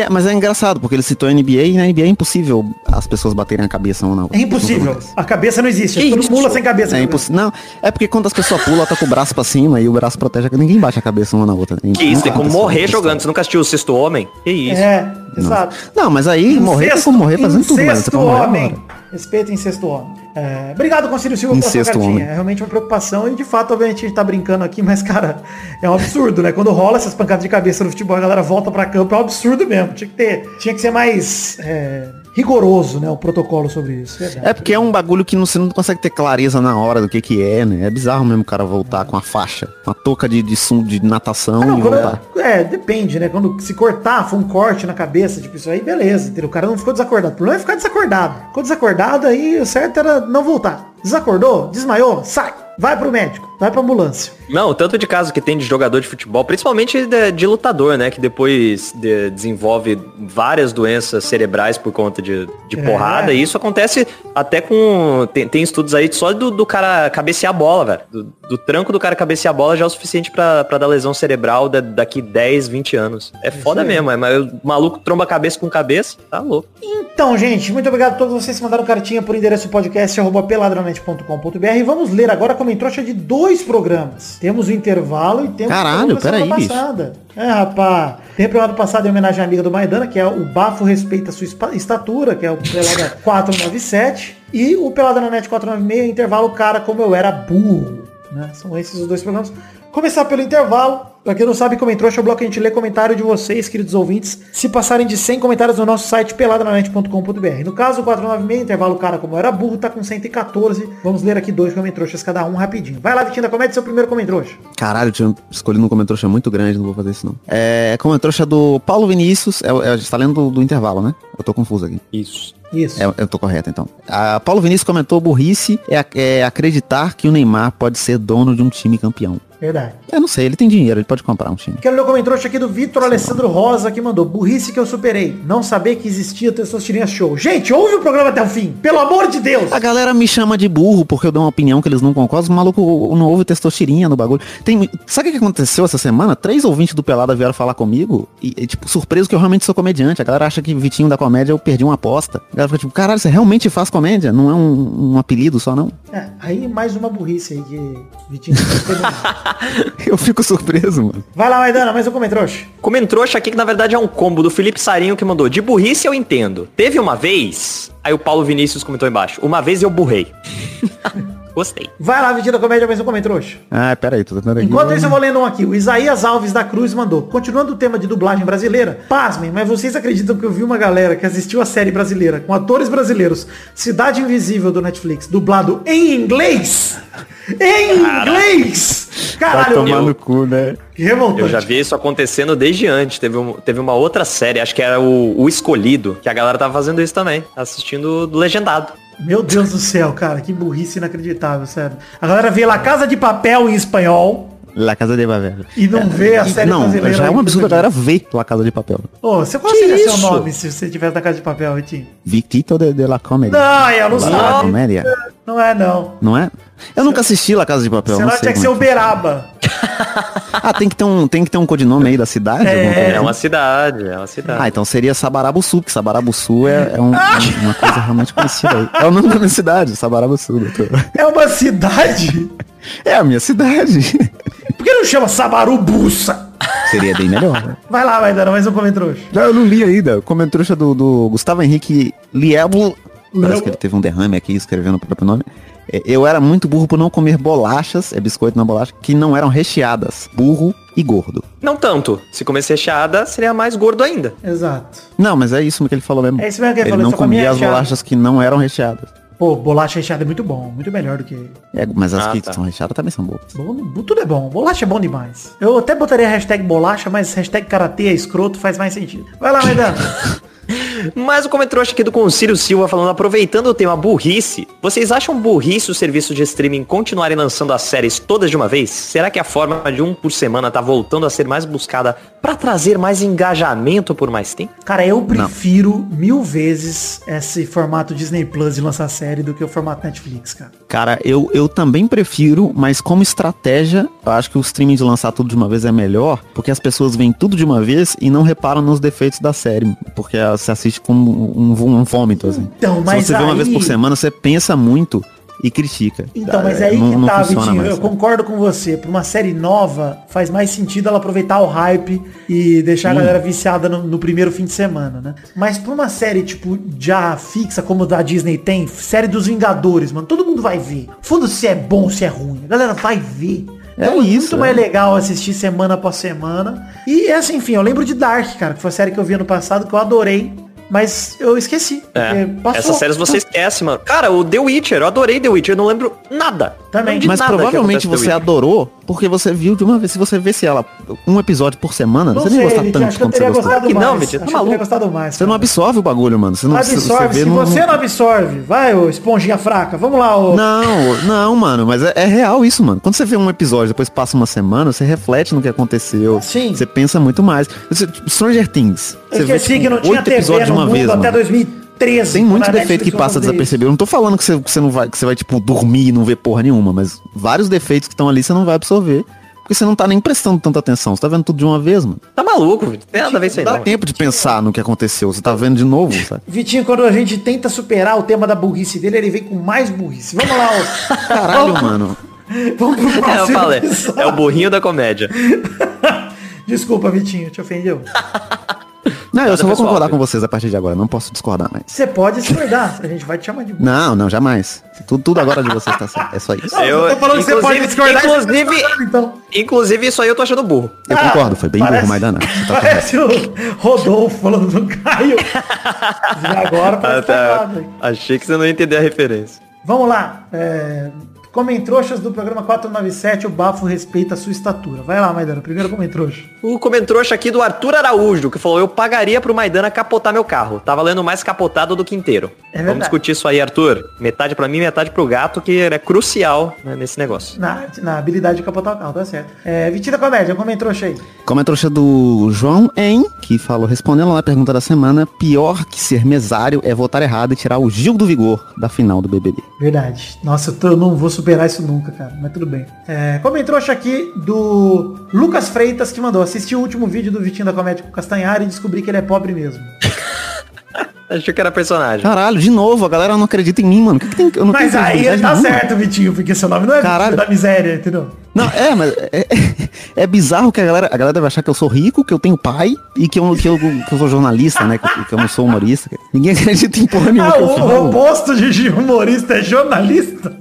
é, mas é engraçado, porque ele citou a NBA e na NBA é impossível as pessoas baterem a cabeça uma na outra. É impossível. A cabeça não existe. É tudo mula sem cabeça. É impossível. Não, é porque quando as pessoas pulam, ela tá com o braço pra cima e o braço protege, ninguém bate a cabeça uma na outra. Que isso, tem como morrer jogando. Você nunca assistiu o Sexto Homem? Que isso? É, exato. Não, mas aí morrer tem como morrer fazendo tudo, mas você Incesto morrer homem. Respeito incesto homem. É, obrigado, Concílio Silva, pela sua Incesto cartinha. homem. É realmente uma preocupação e de fato, obviamente, a gente tá brincando aqui, mas, cara, é um absurdo, né? Quando rola essas pancadas de cabeça no futebol, a galera volta pra campo, é um absurdo mesmo. Tinha que ter, tinha que ser mais é, rigoroso, né? O protocolo sobre isso. Verdade. É porque é um bagulho que não- você não consegue ter clareza na hora do que que é, né? É bizarro mesmo o cara voltar com a faixa, uma touca de, de, sum, de natação Ah, não, e voltar. é, depende, né? Quando se cortar, for um corte na cabeça, tipo isso aí, beleza, entendeu? O cara não ficou desacordado. O problema é ficar desacordado. Ficou desacordado, aí o certo era não voltar. Desacordou, desmaiou, sai. Vai pro médico, vai pra ambulância. Não, o tanto de caso que tem de jogador de futebol, principalmente de, de lutador, né? Que depois de- desenvolve várias doenças cerebrais por conta de, de É. porrada. E isso acontece até com. Tem, tem estudos aí só do, do cara cabecear a bola, velho. Do, do tranco do cara cabecear a bola já é o suficiente pra, pra dar lesão cerebral da- daqui 10, 20 anos. É foda aí. mesmo, é, mas o maluco tromba cabeça com cabeça, tá louco. Então, gente, muito obrigado a todos vocês que mandaram cartinha por endereço podcast arroba peladronete.com.br e vamos ler agora como trouxa de dois programas. Temos o intervalo e temos Caralho, o programa da semana peraí, bicho. passada. É, rapaz. Tem o programa passado em homenagem à amiga do Maidana, que é o Bafo Respeita a Sua Estatura, que é o Pelada 497. E o Pelada na Net 496, intervalo Cara Como Eu Era Burro. Né? São esses os dois programas. Começar pelo intervalo. Pra quem não sabe, como entrou, é o bloco que a gente lê comentário de vocês, queridos ouvintes, se passarem de 100 comentários no nosso site peladananet.com.br. No caso, o 496, intervalo cara como eu era burro, tá com 114. Vamos ler aqui dois comentroxas cada um rapidinho. Vai lá, Vitinho da Comédia, seu primeiro comentroxa. Caralho, eu tinha escolhido um comentrouxa muito grande, não vou fazer isso não. É comentrouxa do Paulo Vinícius, é, é, a gente tá lendo do, do intervalo, né? Eu tô confuso aqui. Isso. Isso. É, eu tô correto, então. A Paulo Vinícius comentou burrice é, é acreditar que o Neymar pode ser dono de um time campeão. Verdade. Eu não sei, ele tem dinheiro, ele pode comprar um time. Quero ler o comentário aqui do Vitor Alessandro Rosa que mandou Burrice que eu superei. Não saber que existia Testosterinha Show. Gente, ouve o programa até o fim. Pelo amor de Deus. A galera me chama de burro porque eu dou uma opinião que eles não concordam. O maluco não ouve testostirinha no bagulho. Tem, sabe o que aconteceu essa semana? Três ouvintes do Pelada vieram falar comigo e, e, tipo, surpreso que eu realmente sou comediante. A galera acha que Vitinho da comédia eu perdi uma aposta. A galera fica tipo, caralho, você realmente faz comédia? Não é um, um apelido só, não? É, aí mais uma burrice aí que Vitinho. Eu fico surpreso, mano. Vai lá, Maidana, mais um comentário. Comentrouxa aqui que na verdade é um combo do Felipe Sarinho que mandou. De burrice eu entendo. Teve uma vez. Aí o Paulo Vinícius comentou embaixo. Uma vez eu burrei. Gostei. Vai lá, Vitinho da Comédia, mais um comentário. Ah, peraí, tô tentando aqui. Enquanto isso, eu vou lendo um aqui. O Isaías Alves da Cruz mandou. Continuando o tema de dublagem brasileira, pasmem, mas vocês acreditam que eu vi uma galera que assistiu a série brasileira com atores brasileiros, Cidade Invisível do Netflix, dublado em inglês? Em inglês! Caralho, tomar eu- no cu, né? que revoltante. Eu já vi isso acontecendo desde antes. Teve, um- teve uma outra série, acho que era o, o Escolhido, que a galera tava fazendo isso também, assistindo do legendado. Meu Deus do céu, cara, que burrice inacreditável, sério. A galera vê La Casa de Papel em espanhol La Casa de Papel. e não vê a série Não, brasileira. já é um absurdo a galera ver La Casa de Papel. Ô, você qual seria seu nome se você tivesse na Casa de Papel, Vitinho? Victito de, de la Comedy. Não, eu não La sabe. Comédia. Não é, não. Não é? Eu nunca assisti La Casa de Papel. Senão não sei tinha que ser como o Beraba. é. Ah, tem que ter um, tem que ter um codinome aí da cidade? É. É uma cidade, é uma cidade. Ah, então seria Sabarabuçu, que Sabarabuçu é, é um- um- uma coisa realmente conhecida aí. É o nome da minha cidade, Sabarabuçu, doutor. É uma cidade? É a minha cidade. Por que não chama Sabarubuça? Seria bem melhor. né? Vai lá, vai dando mais um comentário. Não, eu não li ainda. Comentário do, do Gustavo Henrique Lieblo. Parece que ele teve um derrame aqui escrevendo o próprio nome. É, Eu era muito burro por não comer bolachas, é biscoito na bolacha, que não eram recheadas. Burro e gordo. Não tanto. Se comesse recheada, seria mais gordo ainda. Exato. Não, mas é isso que ele falou mesmo. É isso mesmo que ele ele falou, não só comia comia as bolachas que não eram recheadas. Pô, bolacha recheada é muito bom. Muito melhor do que... É, mas as Ah, que tá. são recheadas também são boas. Bom, tudo é bom. Bolacha é bom demais. Eu até botaria hashtag bolacha, mas hashtag karatê é escroto faz mais sentido. Vai lá, Maidana. Mas o comentário aqui do Concílio Silva falando, aproveitando o tema burrice, vocês acham burrice o serviço de streaming continuarem lançando as séries todas de uma vez? Será que a forma de um por semana tá voltando a ser mais buscada pra trazer mais engajamento por mais tempo? Cara, eu prefiro mil vezes esse formato Disney Plus de lançar série do que o formato Netflix, cara. Cara, eu, eu também prefiro, mas como estratégia, eu acho que o streaming de lançar tudo de uma vez é melhor, porque as pessoas veem tudo de uma vez e não reparam nos defeitos da série, porque você assiste como um, um vômito, assim. Então, mas Se você vê uma vez aí- por semana, você pensa muito e critica. Então, mas É, aí não- que não tá, Vitinho. mais, eu sabe? concordo com você. Pra uma série nova, faz mais sentido ela aproveitar o hype e deixar a Sim. galera viciada no, no primeiro fim de semana, né? Mas pra uma série, tipo, já fixa, como a Disney tem, série dos Vingadores, mano, todo mundo vai ver. Foda-se se é bom se é ruim. A galera vai ver. É Então, isso, muito é. mais legal assistir semana após semana. E assim, enfim, eu lembro de Dark, cara, que foi a série que eu vi ano passado, que eu adorei. Mas eu esqueci. É, essas séries você esquece, mano. Cara, o The Witcher, eu adorei The Witcher, eu não lembro nada. Também. Não de Mas nada provavelmente você adorou porque você viu de uma vez. Se você visse ela um episódio por semana, Não você nem sei, gostar tanto acho que eu quanto você gostou. Que não. Vitinho, tá acho que eu teria maluco. mais. Você não absorve o bagulho, mano. Você não, absorve, você vê se no- você não absorve, vai, ô esponjinha fraca, vamos lá, ô. Não, não, mano, mas é, é real isso, mano. Quando você vê um episódio, depois passa uma semana, você reflete no que aconteceu. Sim. Você pensa muito mais. Você, Stranger Things. Eu Você vê, esqueci tipo, que não tinha oito TV episódios de uma vez, até mano. 2013. Tem muito defeito que passa desapercebido. Eu não tô falando que você, que você não vai, que você vai, tipo, dormir e não ver porra nenhuma, mas vários defeitos que estão ali você não vai absorver. Porque você não tá nem prestando tanta atenção. Você tá vendo tudo de uma vez, mano. Tá maluco, Vitor. Tem nada a ver isso aí, Não dá não. tempo de pensar no que aconteceu. Você tá vendo de novo, sabe? Vitinho, quando a gente tenta superar o tema da burrice dele, ele vem com mais burrice. Vamos lá, ô. Caralho, Vamos- mano. Vamos pro É, eu próximo falei, episódio. é o burrinho da comédia. Desculpa, Vitinho, te ofendeu. Não, eu só vou pessoal, concordar viu? com vocês a partir de agora. Não posso discordar mais. Você pode discordar, a gente vai te chamar de burro. Não, não, jamais. Tudo, tudo agora de vocês tá certo. É só isso. Não, eu tô falando que você pode discordar, tá inclusive- então. Inclusive, isso aí eu tô achando burro. Eu concordo, foi bem parece- burro, Maidana. Você tá correto. Parece o Rodolfo falando do Caio. E agora Ah, parece que tá? Achei que você não ia entender a referência. Vamos lá. É... Comentrouxas do programa 497, o bafo respeita a sua estatura. Vai lá, Maidana, primeiro comentrouxa. O comentrouxa aqui do Arthur Araújo, que falou, eu pagaria pro Maidana capotar meu carro. Tá valendo mais capotado do que inteiro. É Vamos discutir isso aí, Arthur. Metade pra mim, metade pro gato, que é crucial né, nesse negócio. Na, na habilidade de capotar o carro, tá certo. É, Vitinho da Comédia, comentrouxa aí. Como é trouxa do João En, que falou, respondendo lá a pergunta da semana, pior que ser mesário é votar errado e tirar o Gil do Vigor da final do BBB. Verdade. Nossa, eu, tô- eu não vou superar isso nunca, cara. Mas tudo bem. É, comentrouxa aqui do Lucas Freitas, que mandou. Assisti o último vídeo do Vitinho da Comédia com o Castanhari e descobri que ele é pobre mesmo. Achei que era personagem. Caralho, de novo, a galera não acredita em mim, mano. O que, que tem? Eu não Mas aí tá nenhuma. certo, Vitinho, porque seu nome não é Caralho. Da miséria, entendeu? Não, é, mas é, é- é bizarro que a galera, a galera deve achar que eu sou rico, que eu tenho pai e que eu, que eu, que eu sou jornalista, né? Que, eu- que eu não sou humorista. Ninguém acredita em porra nenhuma Ah, que eu o, o oposto de humorista é jornalista?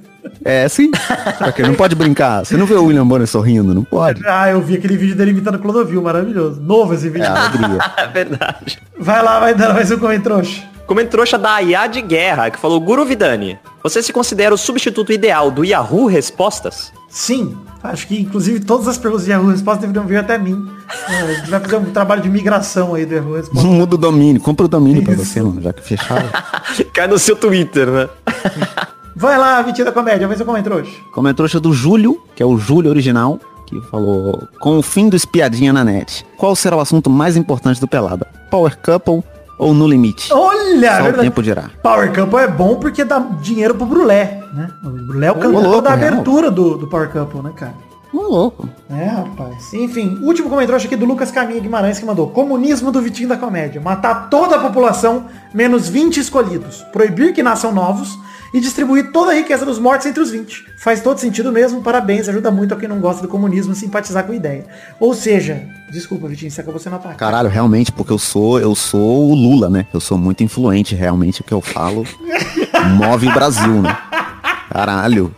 É, sim. Porque não pode brincar. Você não vê o William Bonner sorrindo, não pode. Ah, eu vi aquele vídeo dele imitando Clodovil, maravilhoso. Novo esse vídeo. É alegria. É verdade. Vai lá, vai dando mais um comentrouxa. Comentrouxa da Ayá de Guerra, que falou, Guru Vidani, você se considera o substituto ideal do Yahoo Respostas? Sim, acho que inclusive todas as perguntas de Yahoo Resposta deveriam vir até mim. É, a gente vai fazer um trabalho de migração aí do Yahoo Resposta. Muda o domínio, compra o domínio pra você, mano, já que fecharam. Cai no seu Twitter, né? Vai lá, Vitinho da Comédia, mais um comentrouxa. Como é trouxa do Júlio, que é o Júlio original, que falou, com o fim do espiadinha na net, qual será o assunto mais importante do Pelada? Power Couple ou No Limite? Olha, Só o tempo dirá. Power Couple é bom porque dá dinheiro pro Brulé, né? O Brulé é o cantor da real. abertura do, do Power Couple, né, cara? Ô, louco. É, rapaz. Enfim, último comentário aqui do Lucas Caminha Guimarães que mandou. Comunismo do Vitinho da Comédia. Matar toda a população, menos 20 escolhidos. Proibir que nasçam novos e distribuir toda a riqueza dos mortos entre os 20. Faz todo sentido mesmo, parabéns, ajuda muito a quem não gosta do comunismo a simpatizar com a ideia. Ou seja, desculpa, Vitinho, você acabou sendo atacado. Caralho, realmente, porque eu sou, eu sou o Lula, né? Eu sou muito influente, realmente, o que eu falo move o Brasil, né? Caralho.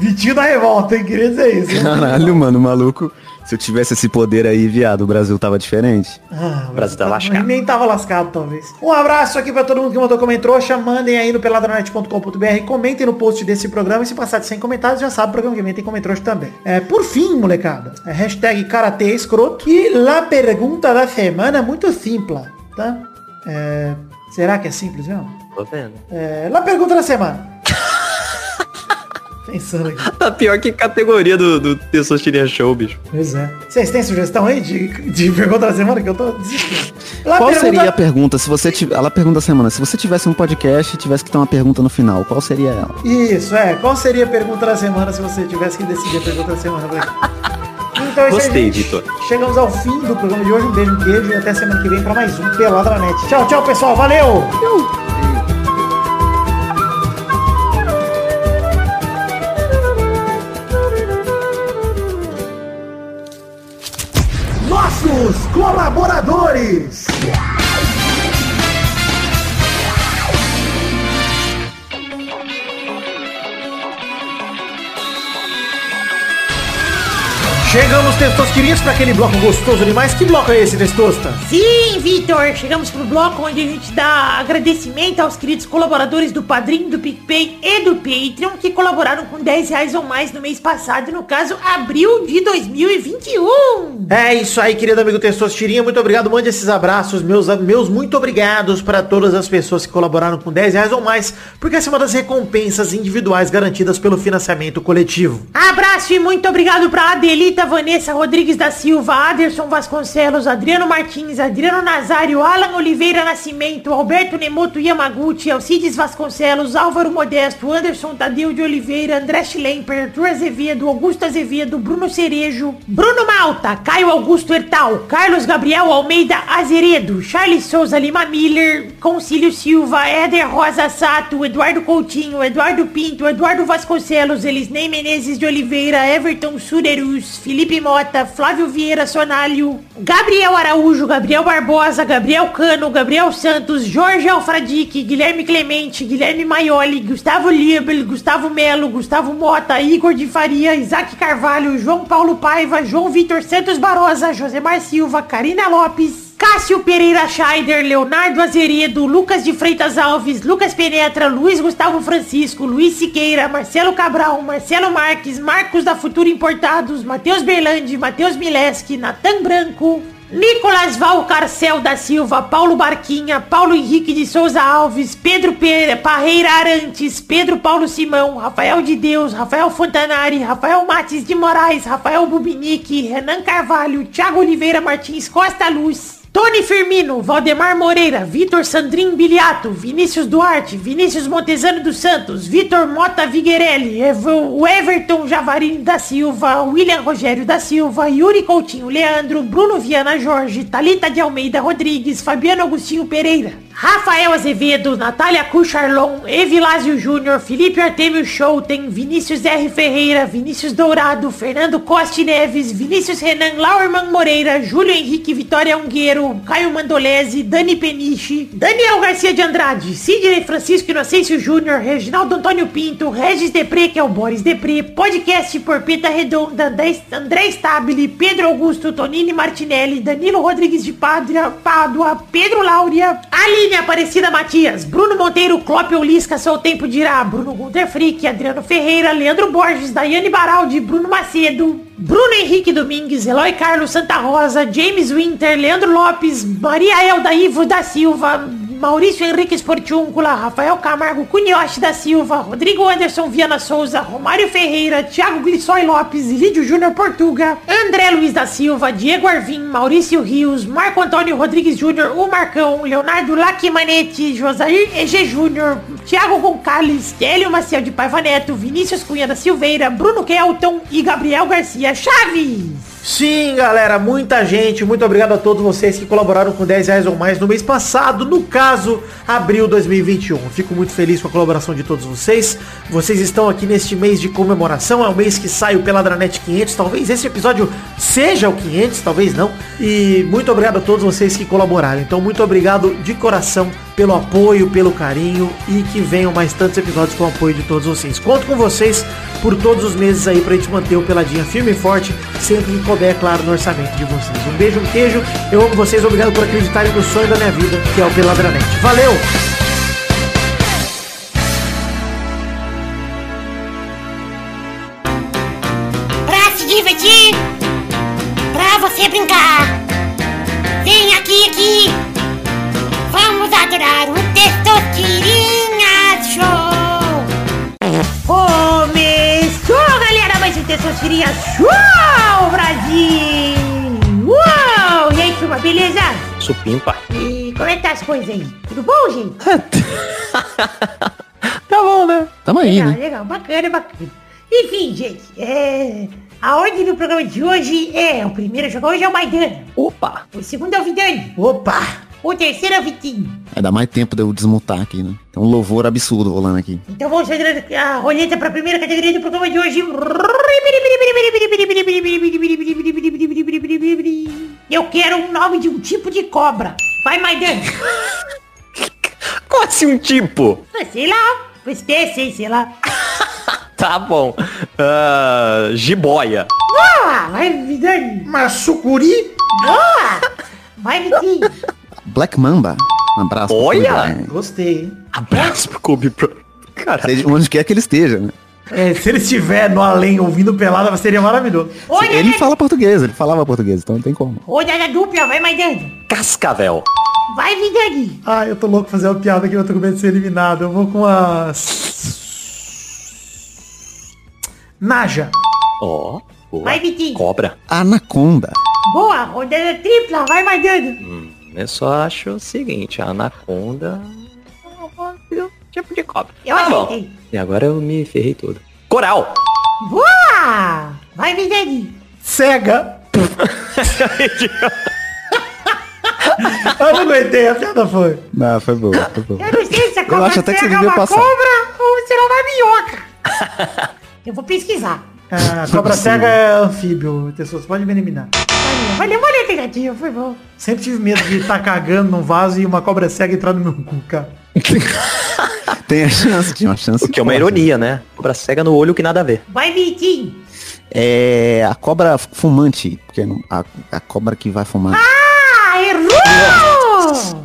Vitinho da revolta, hein? Queria dizer isso. Caralho, mano, maluco. Se eu tivesse esse poder aí, viado, o Brasil tava diferente. Ah, O Brasil tá lascado. Nem tava lascado, talvez. Um abraço aqui pra todo mundo que mandou comentrouxa. Mandem aí no peladranet.com.br. Comentem no post desse programa. E se passar de 100 comentários, já sabe, o programa que vem tem comentrouxa também. É, por fim, molecada. É hashtag Karatê Escroto. E la pergunta da semana é muito simples, tá? É, será que é simples mesmo? Tô vendo. É, lá pergunta da semana. Pensando aqui. Tá pior que categoria do, do Testosterinha Show, bicho. Pois é. Vocês têm sugestão aí de, de pergunta da semana que eu tô desistindo? Qual pergunta- seria a pergunta se você tiver. Ela pergunta a semana, se você tivesse um podcast e tivesse que ter uma pergunta no final, qual seria ela? Isso, é. Qual seria a pergunta da semana se você tivesse que decidir a pergunta da semana? Então, é isso aí, Gostei. Vitor. Chegamos ao fim do programa de hoje. Um beijo, um queijo e até semana que vem pra mais um Pelada na Net. Tchau, tchau, pessoal. Valeu! Nossos colaboradores. Chegamos, Testosterinhas, para aquele bloco gostoso demais. Que bloco é esse, Testosta? Sim, Vitor, chegamos pro bloco onde a gente dá agradecimento aos queridos colaboradores do Padrim, do PicPay e do Patreon que colaboraram com 10 reais ou mais no mês passado, no caso, abril de 2021. É isso aí, querido amigo Testosterinha. Muito obrigado. Mande esses abraços, meus, meus muito obrigados para todas as pessoas que colaboraram com 10 reais ou mais, porque essa é uma das recompensas individuais garantidas pelo financiamento coletivo. Abraço e muito obrigado pra Adelita Vanessa Rodrigues da Silva, Aderson Vasconcelos, Adriano Martins, Adriano Nazário, Alan Oliveira Nascimento, Alberto Nemoto Yamaguchi, Alcides Vasconcelos, Álvaro Modesto, Anderson Tadeu de Oliveira, André Schlemper, Arthur Azevedo, Augusto Azevedo, Bruno Cerejo, Bruno Malta, Caio Augusto Hertal, Carlos Gabriel Almeida Azeredo, Charles Souza Lima Miller, Concílio Silva, Éder Rosa Sato, Eduardo Coutinho, Eduardo Pinto, Eduardo Vasconcelos, Elisnei Menezes de Oliveira, Everton Surerus, Felipe Mota, Flávio Vieira Sonalho, Gabriel Araújo, Gabriel Barbosa, Gabriel Cano, Gabriel Santos, Jorge Alfradique, Guilherme Clemente, Guilherme Maioli, Gustavo Liebel, Gustavo Melo, Gustavo Mota, Igor de Faria, Isaac Carvalho, João Paulo Paiva, João Vitor Santos Barosa, Josemar Silva, Karina Lopes, Cássio Pereira Scheider, Leonardo Azeredo, Lucas de Freitas Alves, Lucas Penetra, Luiz Gustavo Francisco, Luiz Siqueira, Marcelo Cabral, Marcelo Marques, Marcos da Futuro Importados, Matheus Berlandi, Matheus Mileski, Natan Branco, Nicolas Valcarcel da Silva, Paulo Barquinha, Paulo Henrique de Souza Alves, Pedro Pe- Parreira Arantes, Pedro Paulo Simão, Rafael de Deus, Rafael Fontanari, Rafael Mates de Moraes, Rafael Bubinique, Renan Carvalho, Thiago Oliveira Martins Costa Luz, Tony Firmino, Valdemar Moreira, Vitor Sandrin Biliato, Vinícius Duarte, Vinícius Montezano dos Santos, Vitor Mota Viguerelli, Ev- o Everton Javarini da Silva, William Rogério da Silva, Yuri Coutinho Leandro, Bruno Viana Jorge, Talita de Almeida Rodrigues, Fabiano Agostinho Pereira, Rafael Azevedo, Natália Cucharlon, Evilásio Júnior, Felipe Artemio Schouten, Vinícius R. Ferreira, Vinícius Dourado, Fernando Costa Neves, Vinícius Renan Lauerman Moreira, Júlio Henrique Vitória Ungueiro, Caio Mandolese, Dani Peniche, Daniel Garcia de Andrade, Sidney Francisco Inocêncio Júnior, Reginaldo Antônio Pinto, Regis Depré, que é o Boris Depré, podcast Porpeta Redonda, André- Stabile, Pedro Augusto, Tonini Martinelli, Danilo Rodrigues de Padra, Pádua, Pedro Láurea, Aline Aparecida Matias, Bruno Monteiro, Clópio Lisca, Seu Tempo Dirá, Bruno Gunter Frick, Adriano Ferreira, Leandro Borges, Daiane Baraldi, Bruno Macedo, Bruno Henrique Domingues, Eloy Carlos Santa Rosa, James Winter, Leandro Lopes, Maria Elda Ivo da Silva, Maurício Henrique Sportiúncula, Rafael Camargo Cunhoche da Silva, Rodrigo Anderson Viana Souza, Romário Ferreira, Thiago Glissói Lopes, Lídio Júnior Portuga, André Luiz da Silva, Diego Arvim, Maurício Rios, Marco Antônio Rodrigues Júnior, o Marcão, Leonardo Lacimanetti, Josair EG Júnior, Thiago Gonçalves, Hélio Maciel de Paiva Neto, Vinícius Cunha da Silveira, Bruno Kelton e Gabriel Garcia Chaves. Sim, galera, muita gente. Muito obrigado a todos vocês que colaboraram com 10 reais ou mais no mês passado, no caso, abril 2021. Fico muito feliz com a colaboração de todos vocês. Vocês estão aqui neste mês de comemoração, é o mês que sai o Peladranet 500. Talvez esse episódio seja o 500, talvez não. E muito obrigado a todos vocês que colaboraram. Então, muito obrigado de coração pelo apoio, pelo carinho e que venham mais tantos episódios com o apoio de todos vocês. Conto com vocês por todos os meses aí pra gente manter o Peladinha firme e forte, sempre que couber, claro, no orçamento de vocês. Um beijo, um queijo, eu amo vocês, obrigado por acreditarem no sonho da minha vida, que é o Peladranet. Valeu! Show, Brasil! Uou! E aí, turma, beleza? Supimpa. E como é que tá as coisas aí? Tudo bom, gente? Tá bom, né? Tamo aí, Legal, né? legal, bacana, bacana. Enfim, gente, é... A ordem do programa de hoje é... O primeiro a jogar hoje é o Maidana. Opa. O segundo é o Vidani. Opa! O terceiro é o Vitinho. Vai dar mais tempo de eu desmutar aqui, né? Tem um louvor absurdo rolando aqui. Então vamos fazer a roleta para a primeira categoria do programa de hoje. Eu quero um nome de um tipo de cobra. Vai, Maidana. Qual assim um tipo? Ah, Sei lá. Espécie, hein, sei lá. Tá bom. Ah, jiboia. Boa! Vai, Vidani. Mas sucuri? Boa! Vai, Vitinho. Black Mamba. Um abraço. Olha! Gostei, hein? Abraço pro Kobe Bryant. Caralho. Seja onde quer que ele esteja, né? É, se ele estiver no além ouvindo pelada, seria maravilhoso. Olha, Ele fala português, ele falava português, então não tem como. Olha na dupla, vai, Maidana. Cascavel. Vai, Vidani. Ah, eu tô louco pra fazer uma piada aqui, eu tô com medo de ser eliminado. Eu vou com a... Naja. Ó. boa. Vai, Vitinho. Cobra. Anaconda. Boa, rodada tripla, vai, Maidana. Hum, eu só acho o seguinte, a anaconda é um tipo de cobra. Eu tá bom. acertei. E agora eu me ferrei todo. Coral. Boa! Vai, Vidani. Cega. eu não aguentei, a piada foi. Não, foi boa, foi boa. Eu não sei se a cobra acho até que você cega é devia uma passar. cobra ou se ela é uma minhoca. Eu vou pesquisar. Ah, cobra cega é anfíbio, pessoas podem me eliminar. Valeu, valeu, valeu, pegadinha, foi bom. Sempre tive medo de estar cagando num vaso e uma cobra cega entrar no meu cu, cara. Tem a chance, tinha uma chance. O que é uma ironia, né? Cobra cega no olho que nada a ver. Vai, Vitinho. É a cobra fumante, porque a, a cobra que vai fumar. Ah, errou!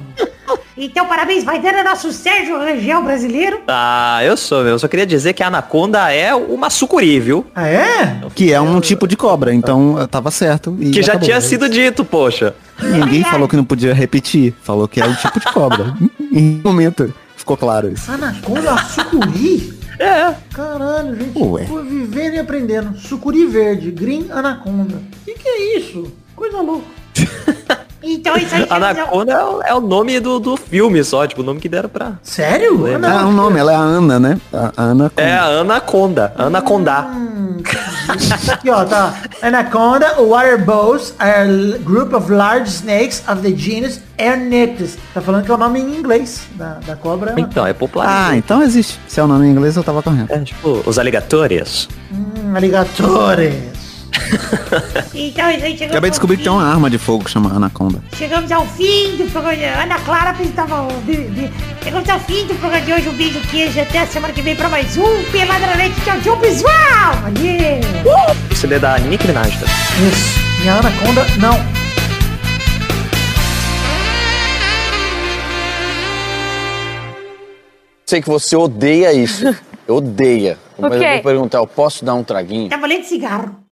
Então, parabéns, vai dando nosso Sérgio Rangel brasileiro. Ah, eu sou, eu só queria dizer que a anaconda é uma sucuri, viu? Ah, é? Que é um tipo de cobra, então eu tava certo. e Que já acabou. tinha sido dito, poxa. Ninguém falou que não podia repetir. Falou que é um tipo de cobra. em um momento ficou claro isso. Anaconda sucuri? É. Caralho, gente. Ué. Tô vivendo e aprendendo. Sucuri verde, green anaconda. O que, que é isso? Coisa louca. Então, isso aí. Anaconda é o, é o nome do, do filme só, tipo, o nome que deram pra... Sério? É, Ah, o nome, ela é a Ana, né? A Ana. É a Anaconda. Anaconda. Aqui, ó, tá. Anaconda, water bows are a group of large snakes of the genus Ernectus. Tá falando que é o nome em inglês da, da cobra. é Então, é popular. Ah, então existe. Se é o nome em inglês, eu tava correto. É, tipo, os aligatores. Hum, alligatores. Então, chegamos Acabei de descobrir que tem uma arma de fogo que chama Anaconda. Chegamos ao fim do programa. de- Ana Clara apresentava o. Chegamos ao fim do programa de hoje. Um beijo, queijo. Até a semana que vem pra mais um Pelada na Net. Tchau, tchau, pessoal. Valeu. O CD da Nick Minaj. tá? Isso. Minha anaconda, não. Sei que você odeia isso. Odeia. Mas eu vou perguntar, eu posso dar um traguinho? Tá valendo cigarro.